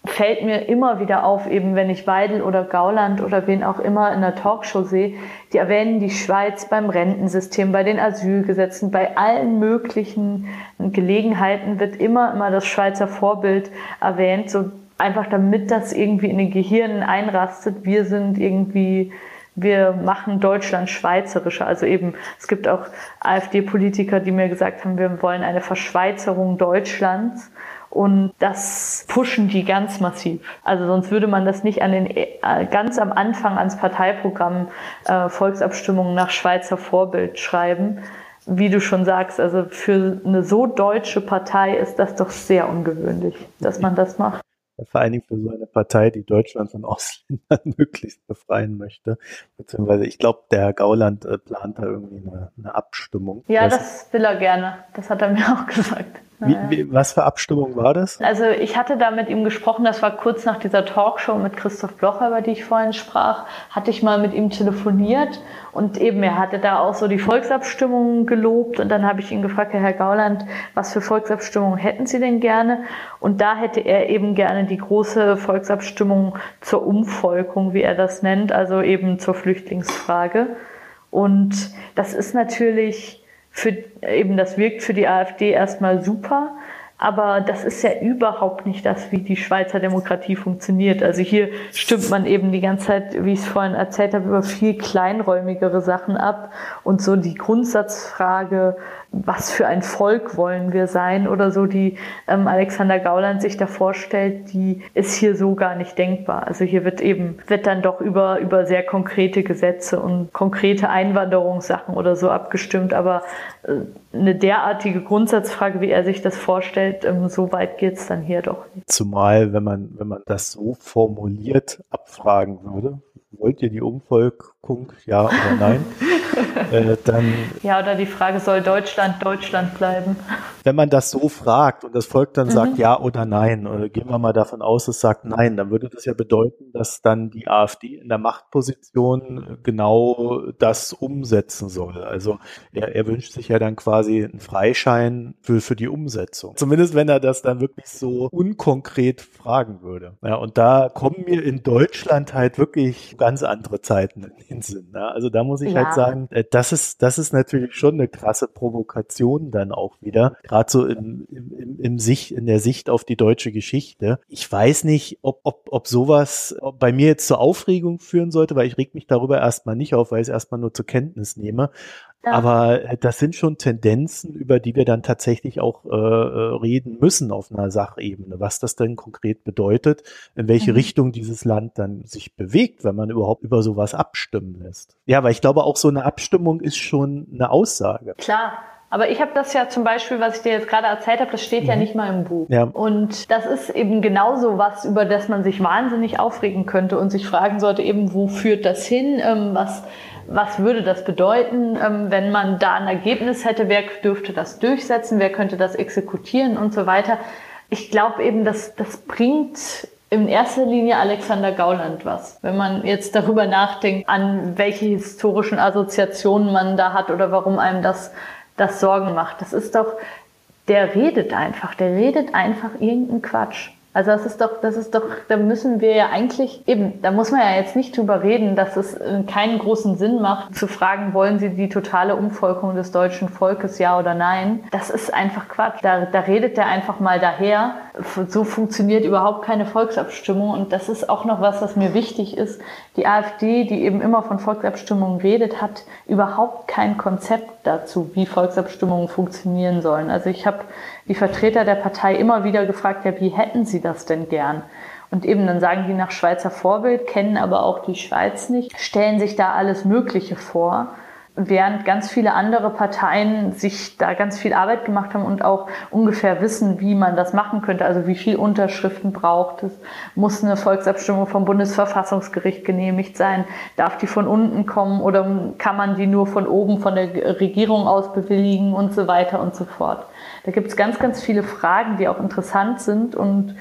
fällt mir immer wieder auf, eben wenn ich Weidel oder Gauland oder wen auch immer in der Talkshow sehe, die erwähnen die Schweiz beim Rentensystem, bei den Asylgesetzen, bei allen möglichen Gelegenheiten wird immer, immer das Schweizer Vorbild erwähnt, so einfach damit das irgendwie in den Gehirnen einrastet. Wir sind irgendwie wir machen Deutschland schweizerischer. Also eben, es gibt auch AfD-Politiker, die mir gesagt haben, wir wollen eine Verschweizerung Deutschlands. Und das pushen die ganz massiv. Also sonst würde man das nicht an den, äh, ganz am Anfang ans Parteiprogramm äh, Volksabstimmungen nach Schweizer Vorbild schreiben. Wie du schon sagst, also für eine so deutsche Partei ist das doch sehr ungewöhnlich, dass man das macht vor allen Dingen für so eine Partei, die Deutschland von Ausländern möglichst befreien möchte. Beziehungsweise ich glaube, der Herr Gauland äh, plant da irgendwie eine, eine Abstimmung. Ja, das will er gerne. Das hat er mir auch gesagt. Wie, wie, was für Abstimmung war das? Also ich hatte da mit ihm gesprochen, das war kurz nach dieser Talkshow mit Christoph Blocher, über die ich vorhin sprach, hatte ich mal mit ihm telefoniert und eben er hatte da auch so die Volksabstimmung gelobt und dann habe ich ihn gefragt, Herr Gauland, was für Volksabstimmungen hätten Sie denn gerne? Und da hätte er eben gerne die große Volksabstimmung zur Umvolkung, wie er das nennt, also eben zur Flüchtlingsfrage. Und das ist natürlich für eben das wirkt für die AfD erstmal super, aber das ist ja überhaupt nicht das, wie die Schweizer Demokratie funktioniert. Also hier stimmt man eben die ganze Zeit, wie ich es vorhin erzählt habe, über viel kleinräumigere Sachen ab und so die Grundsatzfrage, was für ein Volk wollen wir sein oder so, die ähm, Alexander Gauland sich da vorstellt, die ist hier so gar nicht denkbar. Also hier wird eben, wird dann doch über, über sehr konkrete Gesetze und konkrete Einwanderungssachen oder so abgestimmt, aber äh, eine derartige Grundsatzfrage, wie er sich das vorstellt, ähm, so weit geht's dann hier doch nicht. Zumal, wenn man, wenn man das so formuliert abfragen würde, wollt ihr die Umvolkung, ja oder nein? äh, dann. Ja, oder die Frage, soll Deutschland Deutschland bleiben? Wenn man das so fragt und das Volk dann mhm. sagt ja oder nein, oder gehen wir mal davon aus, es sagt nein, dann würde das ja bedeuten, dass dann die AfD in der Machtposition genau das umsetzen soll. Also er, er wünscht sich ja dann quasi einen Freischein für, für die Umsetzung. Zumindest wenn er das dann wirklich so unkonkret fragen würde. Ja, und da kommen mir in Deutschland halt wirklich ganz andere Zeiten in den Sinn. Ja, also da muss ich halt ja. halt sagen, äh, das ist, das ist natürlich schon eine krasse Provokation dann auch wieder gerade so im, im, im Sicht, in der Sicht auf die deutsche Geschichte. Ich weiß nicht, ob, ob, ob sowas bei mir jetzt zur Aufregung führen sollte, weil ich reg mich darüber erstmal nicht auf, weil ich es erstmal nur zur Kenntnis nehme. Ja. Aber äh, das sind schon Tendenzen, über die wir dann tatsächlich auch äh, äh, reden müssen auf einer Sachebene, was das denn konkret bedeutet, in welche mhm. Richtung dieses Land dann sich bewegt, wenn man überhaupt über sowas abstimmen lässt. Ja, weil ich glaube, auch so eine Abstimmung ist schon eine Aussage. Klar, Aber ich habe das ja zum Beispiel, was ich dir jetzt gerade erzählt habe, das steht mhm. ja nicht mal im Buch. Ja. Und das ist eben genauso was, über das man sich wahnsinnig aufregen könnte und sich fragen sollte, eben, wo führt das hin? Ähm, was, was würde das bedeuten, ähm, wenn man da ein Ergebnis hätte? Wer dürfte das durchsetzen? Wer könnte das exekutieren und so weiter? Ich glaube eben, dass das bringt in erster Linie Alexander Gauland was. Wenn man jetzt darüber nachdenkt, an welche historischen Assoziationen man da hat oder warum einem das das Sorgen macht. Das ist doch, der redet einfach, der redet einfach irgendeinen Quatsch. Also das ist doch, das ist doch, da müssen wir ja eigentlich eben, da muss man ja jetzt nicht drüber reden, dass es äh, keinen großen Sinn macht, zu fragen, wollen Sie die totale Umvolkung des deutschen Volkes, ja oder nein? Das ist einfach Quatsch. Da, da redet der einfach mal daher. So funktioniert überhaupt keine Volksabstimmung und das ist auch noch was, was mir wichtig ist. Die AfD, die eben immer von Volksabstimmungen redet, hat überhaupt kein Konzept dazu, wie Volksabstimmungen funktionieren sollen. Also ich habe die Vertreter der Partei immer wieder gefragt, ja, wie hätten sie das denn gern? Und eben dann sagen die nach Schweizer Vorbild, kennen aber auch die Schweiz nicht, stellen sich da alles Mögliche vor, während ganz viele andere Parteien sich da ganz viel Arbeit gemacht haben und auch ungefähr wissen, wie man das machen könnte. Also wie viel Unterschriften braucht es? Muss eine Volksabstimmung vom Bundesverfassungsgericht genehmigt sein? Darf die von unten kommen oder kann man die nur von oben von der Regierung aus bewilligen und so weiter und so fort? Da gibt es ganz, ganz viele Fragen, die auch interessant sind und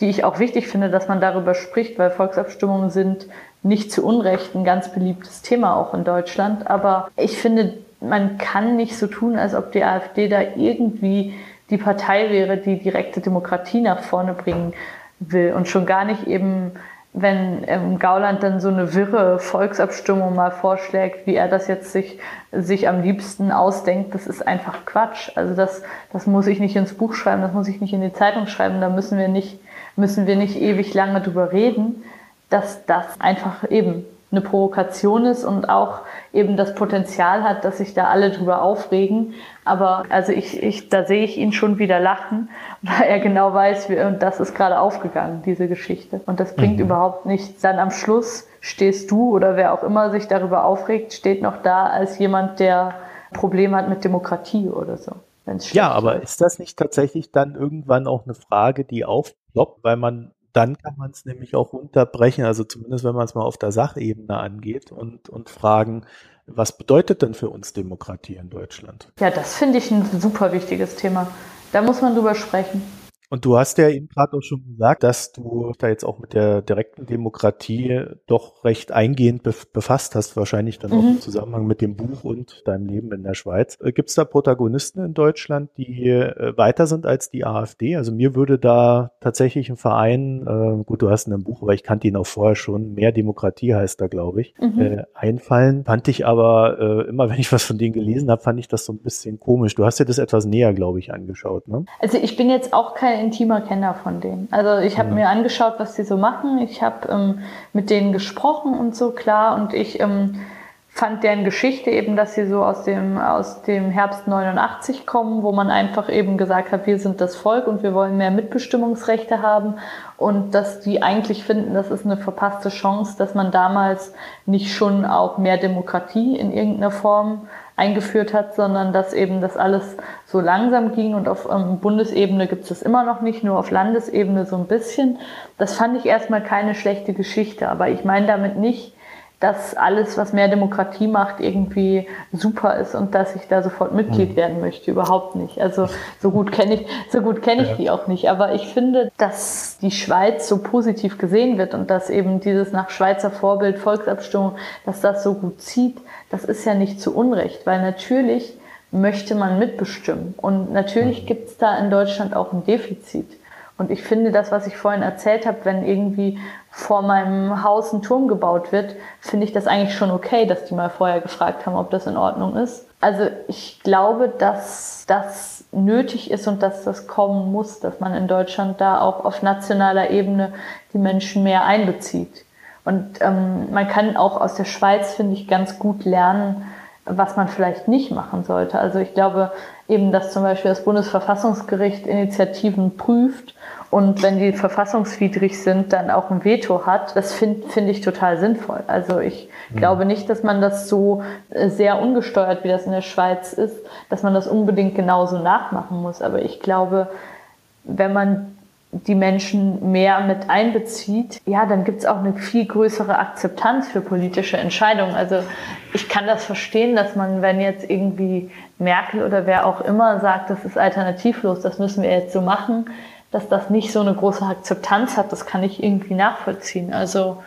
die ich auch wichtig finde, dass man darüber spricht, weil Volksabstimmungen sind nicht zu Unrecht ein ganz beliebtes Thema auch in Deutschland. Aber ich finde, man kann nicht so tun, als ob die AfD da irgendwie die Partei wäre, die direkte Demokratie nach vorne bringen will und schon gar nicht eben wenn ähm, Gauland dann so eine wirre Volksabstimmung mal vorschlägt, wie er das jetzt sich, sich am liebsten ausdenkt, das ist einfach Quatsch. Also das, das muss ich nicht ins Buch schreiben, das muss ich nicht in die Zeitung schreiben, da müssen wir nicht, müssen wir nicht ewig lange drüber reden, dass das einfach eben eine Provokation ist und auch eben das Potenzial hat, dass sich da alle drüber aufregen. Aber also ich, ich, da sehe ich ihn schon wieder lachen, weil er genau weiß, wie, und das ist gerade aufgegangen, diese Geschichte. Und das bringt mhm. überhaupt nichts. Dann am Schluss stehst du oder wer auch immer sich darüber aufregt, steht noch da als jemand, der Probleme hat mit Demokratie oder so. Ja, aber ist das nicht tatsächlich dann irgendwann auch eine Frage, die aufploppt, weil man dann kann man es nämlich auch unterbrechen, also zumindest wenn man es mal auf der Sachebene angeht und, und fragen, was bedeutet denn für uns Demokratie in Deutschland? Ja, das finde ich ein super wichtiges Thema. Da muss man drüber sprechen. Und du hast ja eben gerade auch schon gesagt, dass du da jetzt auch mit der direkten Demokratie doch recht eingehend befasst hast, wahrscheinlich dann mhm. auch im Zusammenhang mit dem Buch und deinem Leben in der Schweiz. Äh, Gibt es da Protagonisten in Deutschland, die äh, weiter sind als die AfD? Also mir würde da tatsächlich ein Verein, äh, gut, du hast in einem Buch, aber ich kannte ihn auch vorher schon, Mehr Demokratie heißt da, glaube ich, mhm. äh, einfallen. Fand ich aber äh, immer, wenn ich was von denen gelesen habe, fand ich das so ein bisschen komisch. Du hast dir das etwas näher, glaube ich, angeschaut, ne? Also ich bin jetzt auch kein intimer Kenner von denen. Also ich habe ja. mir angeschaut, was die so machen. Ich habe ähm, mit denen gesprochen und so klar. Und ich ähm, fand deren Geschichte eben, dass sie so aus dem, aus dem Herbst 89 kommen, wo man einfach eben gesagt hat, wir sind das Volk und wir wollen mehr Mitbestimmungsrechte haben. Und dass die eigentlich finden, das ist eine verpasste Chance, dass man damals nicht schon auch mehr Demokratie in irgendeiner Form eingeführt hat, sondern dass eben das alles so langsam ging und auf ähm, Bundesebene gibt es das immer noch nicht, nur auf Landesebene so ein bisschen. Das fand ich erstmal keine schlechte Geschichte, aber ich meine damit nicht, dass alles, was mehr Demokratie macht, irgendwie super ist und dass ich da sofort Mitglied mhm. werden möchte. Überhaupt nicht. Also so gut kenne ich, so gut kenne ich ja. die auch nicht. Aber ich finde, dass die Schweiz so positiv gesehen wird und dass eben dieses nach Schweizer Vorbild Volksabstimmung, dass das so gut zieht, das ist ja nicht zu Unrecht, weil natürlich möchte man mitbestimmen. Und natürlich mhm. gibt es da in Deutschland auch ein Defizit. Und ich finde das, was ich vorhin erzählt habe, wenn irgendwie vor meinem Haus ein Turm gebaut wird, finde ich das eigentlich schon okay, dass die mal vorher gefragt haben, ob das in Ordnung ist. Also ich glaube, dass das nötig ist und dass das kommen muss, dass man in Deutschland da auch auf nationaler Ebene die Menschen mehr einbezieht. Und ähm, man kann auch aus der Schweiz, finde ich, ganz gut lernen, was man vielleicht nicht machen sollte. Also ich glaube eben, dass zum Beispiel das Bundesverfassungsgericht Initiativen prüft und wenn die verfassungswidrig sind, dann auch ein Veto hat, das finde find ich total sinnvoll. Also ich mhm. glaube nicht, dass man das so äh, sehr ungesteuert, wie das in der Schweiz ist, dass man das unbedingt genauso nachmachen muss. Aber ich glaube, wenn man die Menschen mehr mit einbezieht, ja, dann gibt es auch eine viel größere Akzeptanz für politische Entscheidungen. Also ich kann das verstehen, dass man, wenn jetzt irgendwie Merkel oder wer auch immer sagt, das ist alternativlos, das müssen wir jetzt so machen, dass das nicht so eine große Akzeptanz hat, das kann ich irgendwie nachvollziehen. Also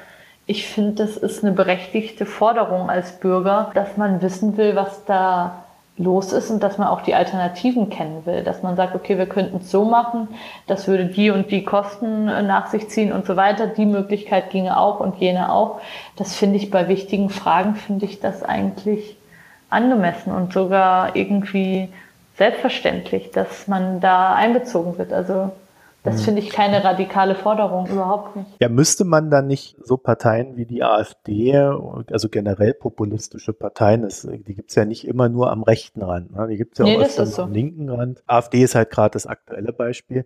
ich finde, das ist eine berechtigte Forderung als Bürger, dass man wissen will, was da los ist und dass man auch die Alternativen kennen will, dass man sagt, okay, wir könnten es so machen, das würde die und die Kosten äh, nach sich ziehen und so weiter. Die Möglichkeit ginge auch und jene auch. Das finde ich bei wichtigen Fragen, finde ich das eigentlich angemessen und sogar irgendwie selbstverständlich, dass man da einbezogen wird. Also das hm. finde ich keine radikale Forderung, überhaupt nicht. Ja, müsste man dann nicht so Parteien wie die AfD, also generell populistische Parteien, das, die gibt's ja nicht immer nur am rechten Rand, ne? die gibt's ja nee, auch öfter so. am linken Rand. AfD ist halt gerade das aktuelle Beispiel.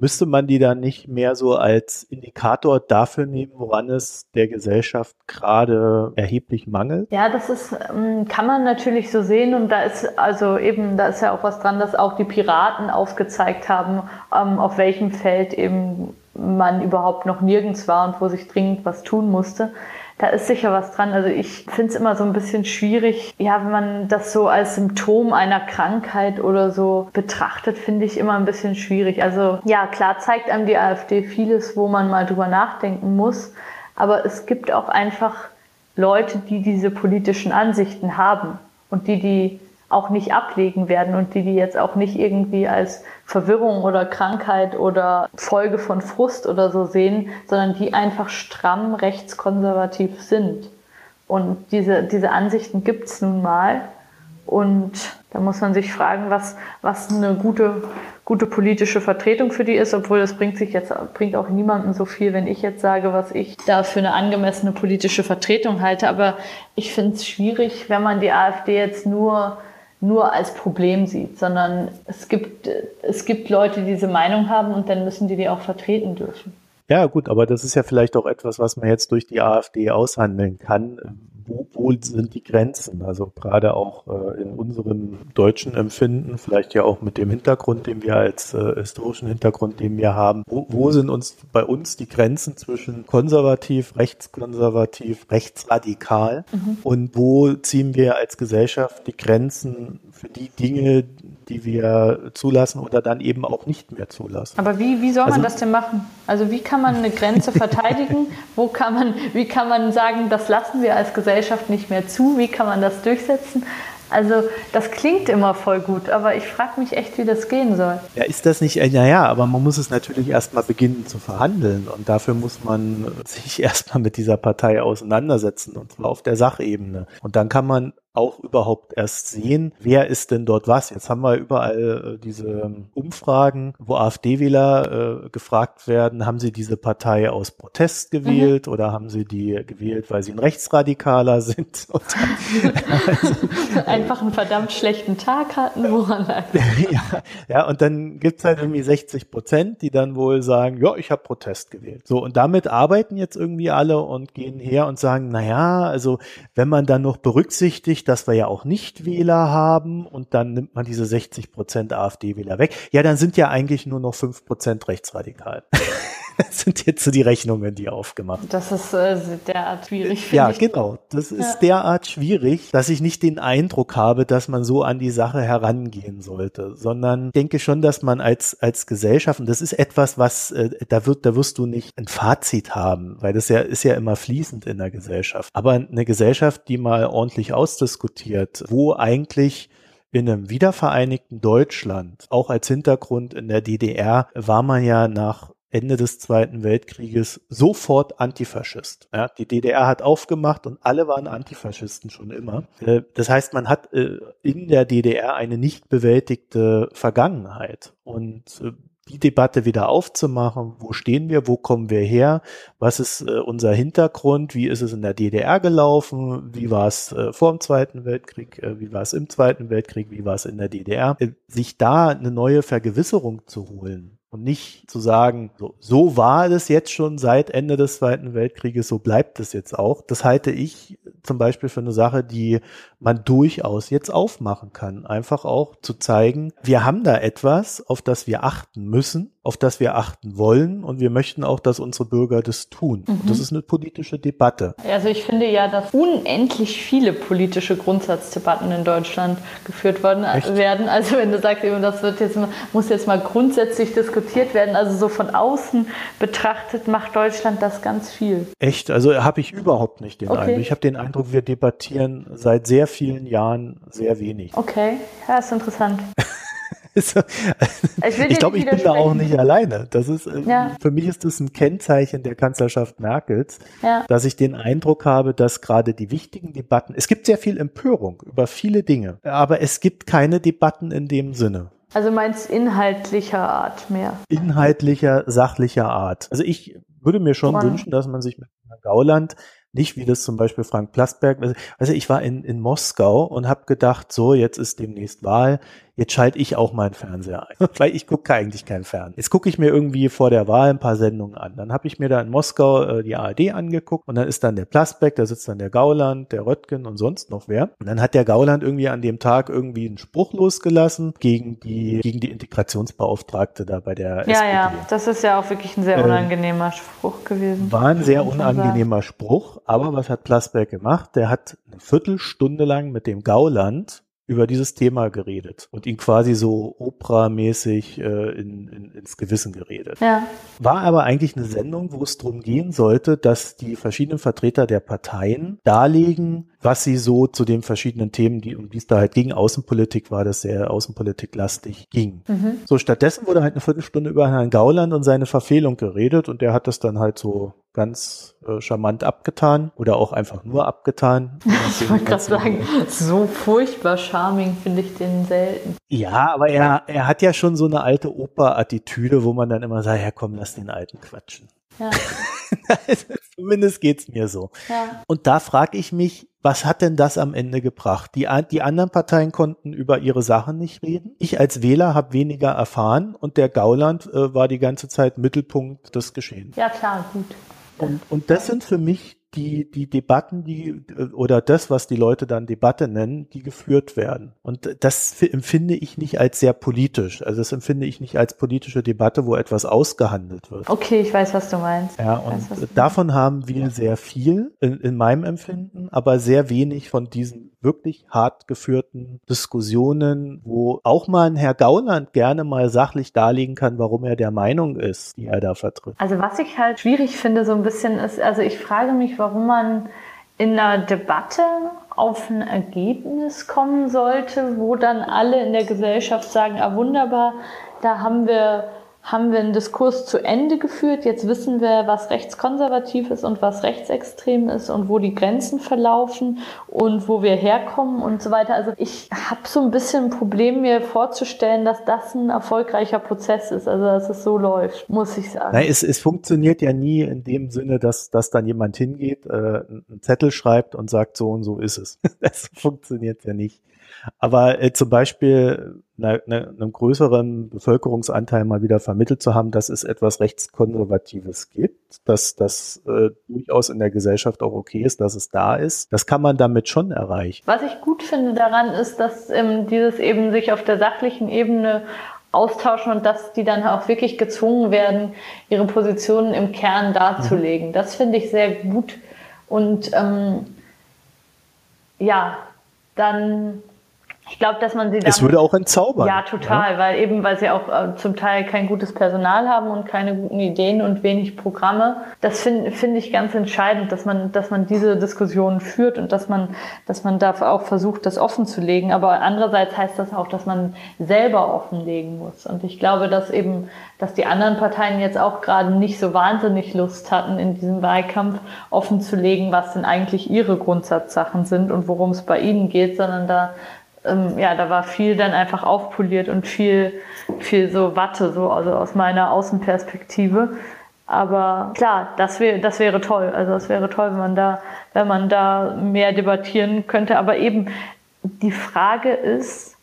Müsste man die dann nicht mehr so als Indikator dafür nehmen, woran es der Gesellschaft gerade erheblich mangelt? Ja, das ist, ähm, kann man natürlich so sehen und da ist also eben, da ist ja auch was dran, dass auch die Piraten aufgezeigt haben, ähm, auf welchem Feld eben man überhaupt noch nirgends war und wo sich dringend was tun musste da ist sicher was dran. Also ich finde es immer so ein bisschen schwierig, ja, wenn man das so als Symptom einer Krankheit oder so betrachtet, finde ich immer ein bisschen schwierig. Also ja, klar zeigt einem die AfD vieles, wo man mal drüber nachdenken muss. Aber es gibt auch einfach Leute, die diese politischen Ansichten haben und die die auch nicht ablegen werden und die die jetzt auch nicht irgendwie als Verwirrung oder Krankheit oder Folge von Frust oder so sehen, sondern die einfach stramm rechtskonservativ sind. Und diese, diese Ansichten gibt's nun mal. Und da muss man sich fragen, was, was eine gute, gute politische Vertretung für die ist, obwohl das bringt sich jetzt, bringt auch niemandem so viel, wenn ich jetzt sage, was ich da für eine angemessene politische Vertretung halte. Aber ich finde es schwierig, wenn man die AfD jetzt nur nur als Problem sieht, sondern es gibt, es gibt Leute, die diese Meinung haben und dann müssen die die auch vertreten dürfen. Ja, gut, aber das ist ja vielleicht auch etwas, was man jetzt durch die AfD aushandeln kann, wo, wo sind die Grenzen? Also gerade auch äh, in unserem deutschen Empfinden, vielleicht ja auch mit dem Hintergrund, den wir als äh, historischen Hintergrund, den wir haben, wo, wo sind uns bei uns die Grenzen zwischen konservativ, rechtskonservativ, rechtsradikal mhm. und wo ziehen wir als Gesellschaft die Grenzen für die Dinge, die wir zulassen oder dann eben auch nicht mehr zulassen. Aber wie, wie soll man also, das denn machen? Also wie kann man eine Grenze verteidigen? Wo kann man, wie kann man sagen, das lassen wir als Gesellschaft nicht mehr zu? Wie kann man das durchsetzen? Also das klingt immer voll gut, aber ich frage mich echt, wie das gehen soll. Ja, ist das nicht, äh, naja, aber man muss es natürlich erstmal beginnen zu verhandeln und dafür muss man sich erstmal mit dieser Partei auseinandersetzen und zwar auf der Sachebene. Und dann kann man auch überhaupt erst sehen, wer ist denn dort was. Jetzt haben wir überall äh, diese Umfragen, wo AfD-Wähler äh, gefragt werden, haben sie diese Partei aus Protest gewählt mhm. oder haben sie die gewählt, weil sie ein Rechtsradikaler sind? also, Einfach einen verdammt schlechten Tag hatten, woran lag ja, ja, und dann gibt's halt irgendwie 60 Prozent, die dann wohl sagen, ja, ich habe Protest gewählt. So, und damit arbeiten jetzt irgendwie alle und gehen her und sagen, na ja, also wenn man dann noch berücksichtigt, dass wir ja auch Nichtwähler haben und dann nimmt man diese 60 Prozent AfD-Wähler weg. Ja, dann sind ja eigentlich nur noch fünf Prozent rechtsradikal. Sind jetzt so die Rechnungen, die aufgemacht. Das ist äh, derart schwierig. Ja, ich. genau. Das ist ja. derart schwierig, dass ich nicht den Eindruck habe, dass man so an die Sache herangehen sollte, sondern denke schon, dass man als als Gesellschaft, und das ist etwas, was äh, da wird, da wirst du nicht ein Fazit haben, weil das ja ist ja immer fließend in der Gesellschaft. Aber eine Gesellschaft, die mal ordentlich ausdiskutiert, wo eigentlich in einem wiedervereinigten Deutschland, auch als Hintergrund in der DDR, war man ja nach Ende des Zweiten Weltkrieges sofort Antifaschist. Ja, die DDR hat aufgemacht und alle waren Antifaschisten schon immer. Äh, das heißt, man hat äh, in der DDR eine nicht bewältigte Vergangenheit. Und äh, die Debatte wieder aufzumachen. Wo stehen wir? Wo kommen wir her? Was ist unser Hintergrund? Wie ist es in der DDR gelaufen? Wie war es vor dem Zweiten Weltkrieg? Wie war es im Zweiten Weltkrieg? Wie war es in der DDR? Sich da eine neue Vergewisserung zu holen und nicht zu sagen, so, so war es jetzt schon seit Ende des Zweiten Weltkrieges, so bleibt es jetzt auch. Das halte ich zum Beispiel für eine Sache, die man durchaus jetzt aufmachen kann. Einfach auch zu zeigen, wir haben da etwas, auf das wir achten müssen, auf das wir achten wollen und wir möchten auch, dass unsere Bürger das tun. Mhm. Das ist eine politische Debatte. Also ich finde ja, dass unendlich viele politische Grundsatzdebatten in Deutschland geführt worden Echt? werden. Also wenn du sagst, das wird jetzt muss jetzt mal grundsätzlich diskutiert werden, also so von außen betrachtet macht Deutschland das ganz viel. Echt? Also habe ich überhaupt nicht den okay. Eindruck. Ich habe den Eindruck, wir debattieren seit sehr vielen Jahren sehr wenig. Okay, ja, ist interessant. ich, ich glaube, ich bin da auch nicht alleine. Das ist, äh, ja. für mich ist das ein Kennzeichen der Kanzlerschaft Merkels, ja. dass ich den Eindruck habe, dass gerade die wichtigen Debatten, es gibt sehr viel Empörung über viele Dinge, aber es gibt keine Debatten in dem Sinne. Also meinst inhaltlicher Art mehr? Inhaltlicher, sachlicher Art. Also ich würde mir schon Woran? wünschen, dass man sich mit Gauland nicht wie das zum Beispiel Frank Plasberg. Also ich war in, in Moskau und habe gedacht, so, jetzt ist demnächst Wahl jetzt schalte ich auch meinen Fernseher ein. Weil ich gucke eigentlich keinen Fern. Jetzt gucke ich mir irgendwie vor der Wahl ein paar Sendungen an. Dann habe ich mir da in Moskau äh, die ARD angeguckt und dann ist dann der Plasbeck, da sitzt dann der Gauland, der Röttgen und sonst noch wer. Und dann hat der Gauland irgendwie an dem Tag irgendwie einen Spruch losgelassen gegen die, gegen die Integrationsbeauftragte da bei der Ja, SPD. ja, das ist ja auch wirklich ein sehr ähm, unangenehmer ähm, Spruch gewesen. War ein sehr unangenehmer Spruch, aber was hat Plasberg gemacht? Der hat eine Viertelstunde lang mit dem Gauland über dieses Thema geredet und ihn quasi so Opera-mäßig äh, in, in, ins Gewissen geredet. Ja. War aber eigentlich eine Sendung, wo es darum gehen sollte, dass die verschiedenen Vertreter der Parteien darlegen, was sie so zu den verschiedenen Themen, die um die es da halt ging, Außenpolitik war das sehr außenpolitiklastig ging. Mhm. So stattdessen wurde halt eine Viertelstunde über Herrn Gauland und seine Verfehlung geredet und der hat das dann halt so ganz äh, charmant abgetan oder auch einfach nur abgetan. ich wollte gerade sagen, so furchtbar charming finde ich den selten. Ja, aber er, er hat ja schon so eine alte Oper-Attitüde, wo man dann immer sagt, ja komm, lass den Alten quatschen. Ja. Zumindest geht's mir so. Ja. Und da frage ich mich, was hat denn das am Ende gebracht? Die, die anderen Parteien konnten über ihre Sachen nicht reden. Ich als Wähler habe weniger erfahren und der Gauland äh, war die ganze Zeit Mittelpunkt des Geschehens. Ja, klar, gut. Und, und das sind für mich die, die Debatten, die, oder das, was die Leute dann Debatte nennen, die geführt werden. Und das empfinde ich nicht als sehr politisch. Also das empfinde ich nicht als politische Debatte, wo etwas ausgehandelt wird. Okay, ich weiß, was du meinst. Ja, und weiß, davon haben wir sehr viel in, in meinem Empfinden, aber sehr wenig von diesen wirklich hart geführten Diskussionen, wo auch mal ein Herr Gauland gerne mal sachlich darlegen kann, warum er der Meinung ist, die er da vertritt. Also was ich halt schwierig finde so ein bisschen ist, also ich frage mich, warum man in einer Debatte auf ein Ergebnis kommen sollte, wo dann alle in der Gesellschaft sagen, ah wunderbar, da haben wir haben wir einen Diskurs zu Ende geführt. Jetzt wissen wir, was rechtskonservativ ist und was rechtsextrem ist und wo die Grenzen verlaufen und wo wir herkommen und so weiter. Also ich habe so ein bisschen ein Problem, mir vorzustellen, dass das ein erfolgreicher Prozess ist, also dass es so läuft, muss ich sagen. Nein, es, es funktioniert ja nie in dem Sinne, dass, dass dann jemand hingeht, äh, einen Zettel schreibt und sagt, so und so ist es. das funktioniert ja nicht. Aber äh, zum Beispiel einer, einem größeren Bevölkerungsanteil mal wieder vermittelt zu haben, dass es etwas Rechtskonservatives gibt, dass das äh, durchaus in der Gesellschaft auch okay ist, dass es da ist. Das kann man damit schon erreichen. Was ich gut finde daran ist, dass ähm, dieses eben sich auf der sachlichen Ebene austauschen und dass die dann auch wirklich gezwungen werden, ihre Positionen im Kern darzulegen. Mhm. Das finde ich sehr gut. Und ähm, ja, dann ich glaube, dass man sie dann. Es würde auch entzaubern. Ja, total, ja? weil eben, weil sie auch äh, zum Teil kein gutes Personal haben und keine guten Ideen und wenig Programme. Das finde find ich ganz entscheidend, dass man, dass man diese Diskussionen führt und dass man, dass man da auch versucht, das offen zu legen. Aber andererseits heißt das auch, dass man selber offenlegen muss. Und ich glaube, dass eben, dass die anderen Parteien jetzt auch gerade nicht so wahnsinnig Lust hatten, in diesem Wahlkampf offen zu legen, was denn eigentlich ihre Grundsatzsachen sind und worum es bei ihnen geht, sondern da ähm, ja, da war viel dann einfach aufpoliert und viel, viel so Watte, so, also aus meiner Außenperspektive. Aber klar, das wäre, das wäre toll. Also das wäre toll, wenn man da, wenn man da mehr debattieren könnte. Aber eben die Frage ist,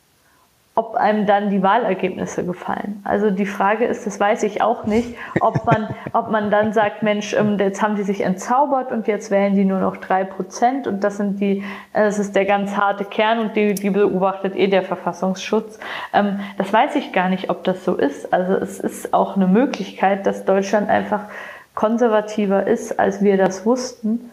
ob einem dann die Wahlergebnisse gefallen. Also die Frage ist, das weiß ich auch nicht, ob man, ob man dann sagt, Mensch, ähm, jetzt haben die sich entzaubert und jetzt wählen die nur noch drei Prozent und das sind die, äh, das ist der ganz harte Kern und die, die beobachtet eh der Verfassungsschutz. Ähm, das weiß ich gar nicht, ob das so ist. Also es ist auch eine Möglichkeit, dass Deutschland einfach konservativer ist, als wir das wussten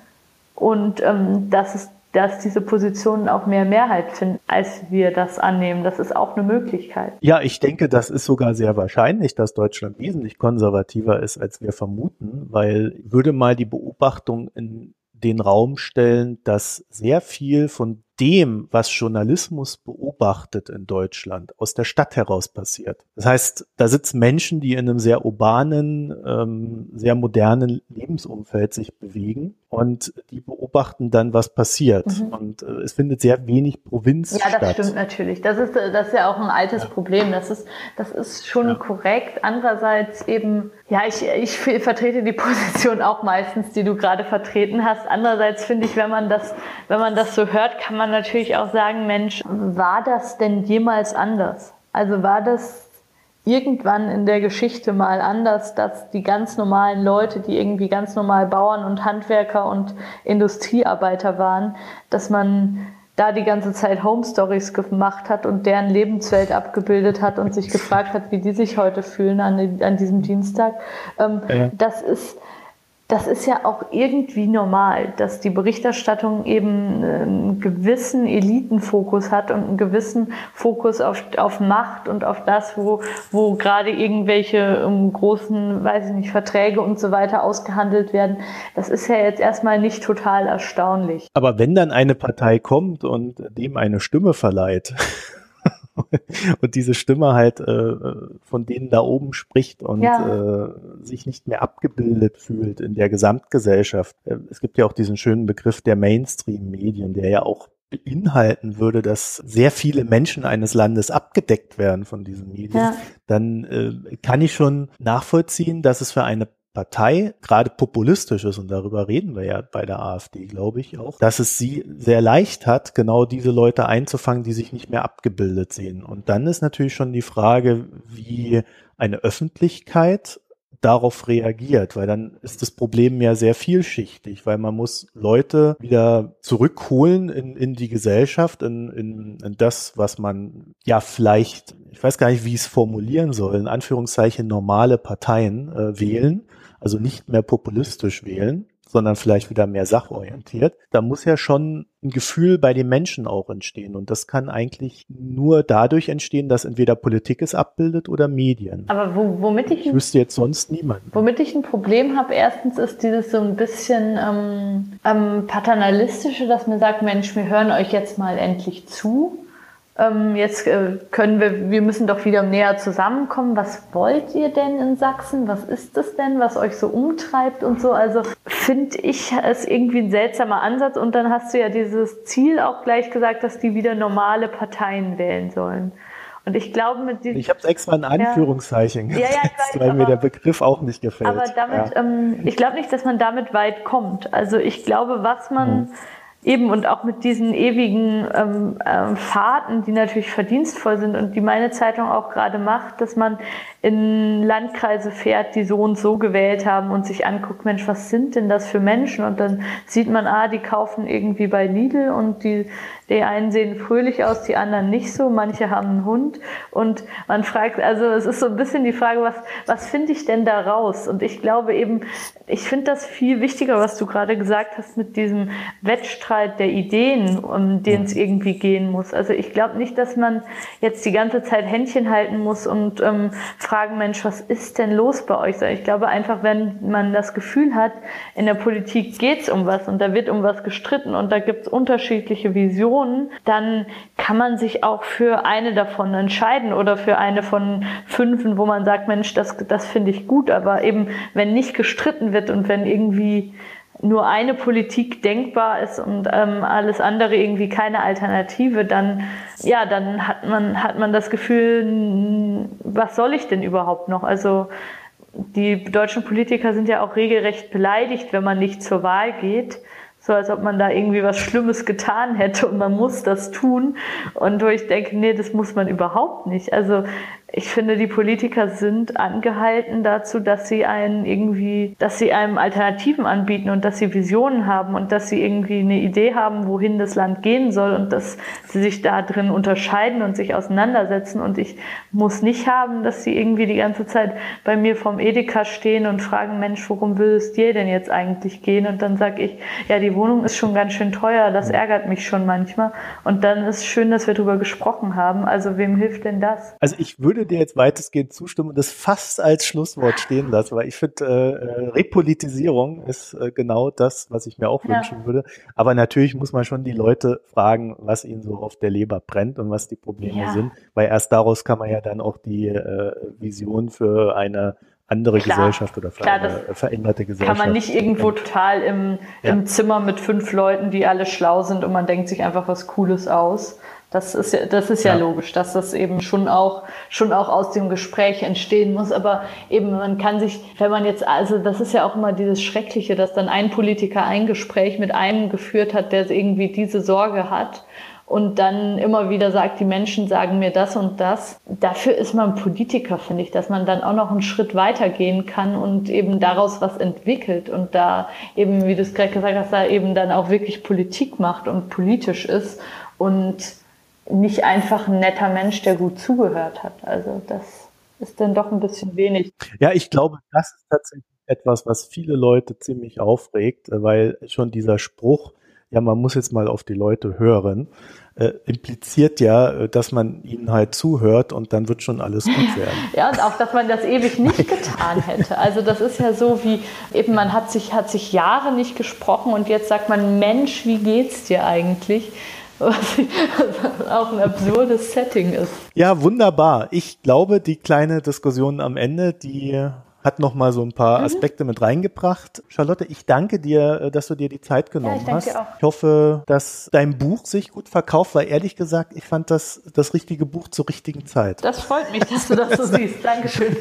und ähm, dass es dass diese Positionen auch mehr Mehrheit finden, als wir das annehmen. Das ist auch eine Möglichkeit. Ja, ich denke, das ist sogar sehr wahrscheinlich, dass Deutschland wesentlich konservativer ist, als wir vermuten, weil würde mal die Beobachtung in den Raum stellen, dass sehr viel von dem, was Journalismus beobachtet in Deutschland, aus der Stadt heraus passiert. Das heißt, da sitzen Menschen, die in einem sehr urbanen, ähm, sehr modernen Lebensumfeld sich bewegen und die beobachten dann, was passiert. Mhm. Und äh, es findet sehr wenig Provinz ja, statt. Ja, das stimmt natürlich. Das ist, das ist ja auch ein altes ja. Problem. Das ist, das ist schon ja. korrekt. Andererseits eben, ja, ich, ich vertrete die Position auch meistens, die du gerade vertreten hast. Andererseits finde ich, wenn man das, wenn man das so hört, kann man natürlich auch sagen, Mensch, war das denn jemals anders? Also war das irgendwann in der Geschichte mal anders, dass die ganz normalen Leute, die irgendwie ganz normal Bauern und Handwerker und Industriearbeiter waren, dass man da die ganze Zeit Home Stories gemacht hat und deren Lebenswelt abgebildet hat und sich gefragt hat, wie die sich heute fühlen an, an diesem Dienstag. Ähm, ja. Das ist das ist ja auch irgendwie normal, dass die Berichterstattung eben einen gewissen Elitenfokus hat und einen gewissen Fokus auf, auf Macht und auf das, wo, wo gerade irgendwelche um, ähm, großen, weiß ich nicht, Verträge und so weiter ausgehandelt werden. Das ist ja jetzt erstmal nicht total erstaunlich. Aber wenn dann eine Partei kommt und dem eine Stimme verleiht, und diese Stimme halt äh, von denen da oben spricht und ja. äh, sich nicht mehr abgebildet fühlt in der Gesamtgesellschaft. Äh, es gibt ja auch diesen schönen Begriff der Mainstream-Medien, der ja auch beinhalten würde, dass sehr viele Menschen eines Landes abgedeckt werden von diesen Medien, ja. dann äh, kann ich schon nachvollziehen, dass es für eine Partei gerade populistisch ist, und darüber reden wir ja bei der AfD, glaube ich auch, dass es sie sehr leicht hat, genau diese Leute einzufangen, die sich nicht mehr abgebildet sehen. Und dann ist natürlich schon die Frage, wie eine Öffentlichkeit darauf reagiert, weil dann ist das Problem ja sehr vielschichtig, weil man muss Leute wieder zurückholen in, in die Gesellschaft, in, in, in das, was man ja vielleicht, ich weiß gar nicht, wie ich es formulieren soll, in Anführungszeichen normale Parteien äh, wählen also nicht mehr populistisch wählen, sondern vielleicht wieder mehr sachorientiert, da muss ja schon ein Gefühl bei den Menschen auch entstehen. Und das kann eigentlich nur dadurch entstehen, dass entweder Politik es abbildet oder Medien. Aber wo, womit ich, ich wüsste jetzt sonst niemanden. Womit ich ein Problem habe, erstens ist dieses so ein bisschen ähm, ähm, paternalistische, dass man sagt, Mensch, wir hören euch jetzt mal endlich zu ähm, jetzt äh, können wir, wir müssen doch wieder näher zusammenkommen. Was wollt ihr denn in Sachsen? Was ist das denn, was euch so umtreibt und so? Also finde ich es irgendwie ein seltsamer Ansatz. Und dann hast du ja dieses Ziel auch gleich gesagt, dass die wieder normale Parteien wählen sollen. Und ich glaube mit diesem. Ich habe es extra in Anführungszeichen ja, gesetzt, ja, ja, weil aber, mir der Begriff auch nicht gefällt. Aber damit, ähm, ich glaube nicht, dass man damit weit kommt. Also ich glaube, was man hm Eben und auch mit diesen ewigen ähm, ähm, Fahrten, die natürlich verdienstvoll sind und die meine Zeitung auch gerade macht, dass man in Landkreise fährt, die so und so gewählt haben und sich anguckt, Mensch, was sind denn das für Menschen? Und dann sieht man, ah, die kaufen irgendwie bei Lidl und die die einen sehen fröhlich aus, die anderen nicht so. Manche haben einen Hund. Und man fragt, also es ist so ein bisschen die Frage, was, was finde ich denn da raus? Und ich glaube eben, ich finde das viel wichtiger, was du gerade gesagt hast mit diesem Wettstreit der Ideen, um den es irgendwie gehen muss. Also ich glaube nicht, dass man jetzt die ganze Zeit Händchen halten muss und ähm, fragen, Mensch, was ist denn los bei euch? Ich glaube einfach, wenn man das Gefühl hat, in der Politik geht es um was und da wird um was gestritten und da gibt es unterschiedliche Visionen, dann kann man sich auch für eine davon entscheiden oder für eine von fünfen, wo man sagt, Mensch, das, das finde ich gut, aber eben wenn nicht gestritten wird und wenn irgendwie nur eine Politik denkbar ist und ähm, alles andere irgendwie keine Alternative, dann ja, dann hat man hat man das Gefühl, was soll ich denn überhaupt noch? Also die deutschen Politiker sind ja auch regelrecht beleidigt, wenn man nicht zur Wahl geht. So als ob man da irgendwie was Schlimmes getan hätte und man muss das tun. Und wo ich denke, nee, das muss man überhaupt nicht. Also ich finde, die Politiker sind angehalten dazu, dass sie einen irgendwie, dass sie einem Alternativen anbieten und dass sie Visionen haben und dass sie irgendwie eine Idee haben, wohin das Land gehen soll und dass sie sich da drin unterscheiden und sich auseinandersetzen. Und ich muss nicht haben, dass sie irgendwie die ganze Zeit bei mir vom Edeka stehen und fragen, Mensch, worum will es dir denn jetzt eigentlich gehen? Und dann sage ich, ja, die Wohnung ist schon ganz schön teuer, das ärgert mich schon manchmal. Und dann ist schön, dass wir darüber gesprochen haben. Also wem hilft denn das? Also ich würde würde dir jetzt weitestgehend zustimmen und das fast als Schlusswort stehen lassen, weil ich finde, äh, Repolitisierung ist äh, genau das, was ich mir auch ja. wünschen würde. Aber natürlich muss man schon die Leute fragen, was ihnen so auf der Leber brennt und was die Probleme ja. sind, weil erst daraus kann man ja dann auch die äh, Vision für eine andere klar, Gesellschaft oder klar, eine veränderte Gesellschaft. Kann man nicht irgendwo total im, ja. im Zimmer mit fünf Leuten, die alle schlau sind und man denkt sich einfach was Cooles aus. Das ist ja, das ist ja, ja, logisch, dass das eben schon auch, schon auch aus dem Gespräch entstehen muss. Aber eben, man kann sich, wenn man jetzt, also das ist ja auch immer dieses Schreckliche, dass dann ein Politiker ein Gespräch mit einem geführt hat, der irgendwie diese Sorge hat und dann immer wieder sagt, die Menschen sagen mir das und das. Dafür ist man Politiker, finde ich, dass man dann auch noch einen Schritt weiter gehen kann und eben daraus was entwickelt und da eben, wie du es gerade gesagt hast, da eben dann auch wirklich Politik macht und politisch ist und nicht einfach ein netter Mensch, der gut zugehört hat. Also das ist dann doch ein bisschen wenig. Ja, ich glaube, das ist tatsächlich etwas, was viele Leute ziemlich aufregt, weil schon dieser Spruch, ja, man muss jetzt mal auf die Leute hören, äh, impliziert ja, dass man ihnen halt zuhört und dann wird schon alles gut werden. ja, und auch, dass man das ewig nicht getan hätte. Also das ist ja so wie, eben man hat sich, hat sich Jahre nicht gesprochen und jetzt sagt man, Mensch, wie geht's dir eigentlich? Was auch ein absurdes Setting ist. Ja, wunderbar. Ich glaube, die kleine Diskussion am Ende, die hat noch mal so ein paar mhm. Aspekte mit reingebracht. Charlotte, ich danke dir, dass du dir die Zeit genommen ja, ich hast. Ich hoffe, dass dein Buch sich gut verkauft, weil ehrlich gesagt, ich fand das das richtige Buch zur richtigen Zeit. Das freut mich, dass du das so siehst. Dankeschön.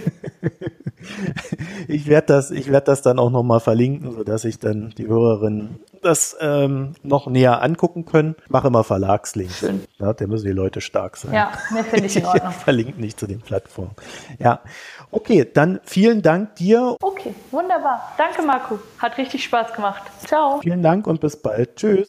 ich werde das, ich werde das dann auch noch mal verlinken, so dass ich dann die Hörerinnen das ähm, noch näher angucken können. Mache immer Verlagslinks. Schön. Ja, da müssen die Leute stark sein. Ja, mehr finde ich in Ordnung. Verlinkt nicht zu den Plattformen. Ja. Okay, dann vielen Dank dir. Okay, wunderbar. Danke, Marco. Hat richtig Spaß gemacht. Ciao. Vielen Dank und bis bald. Tschüss.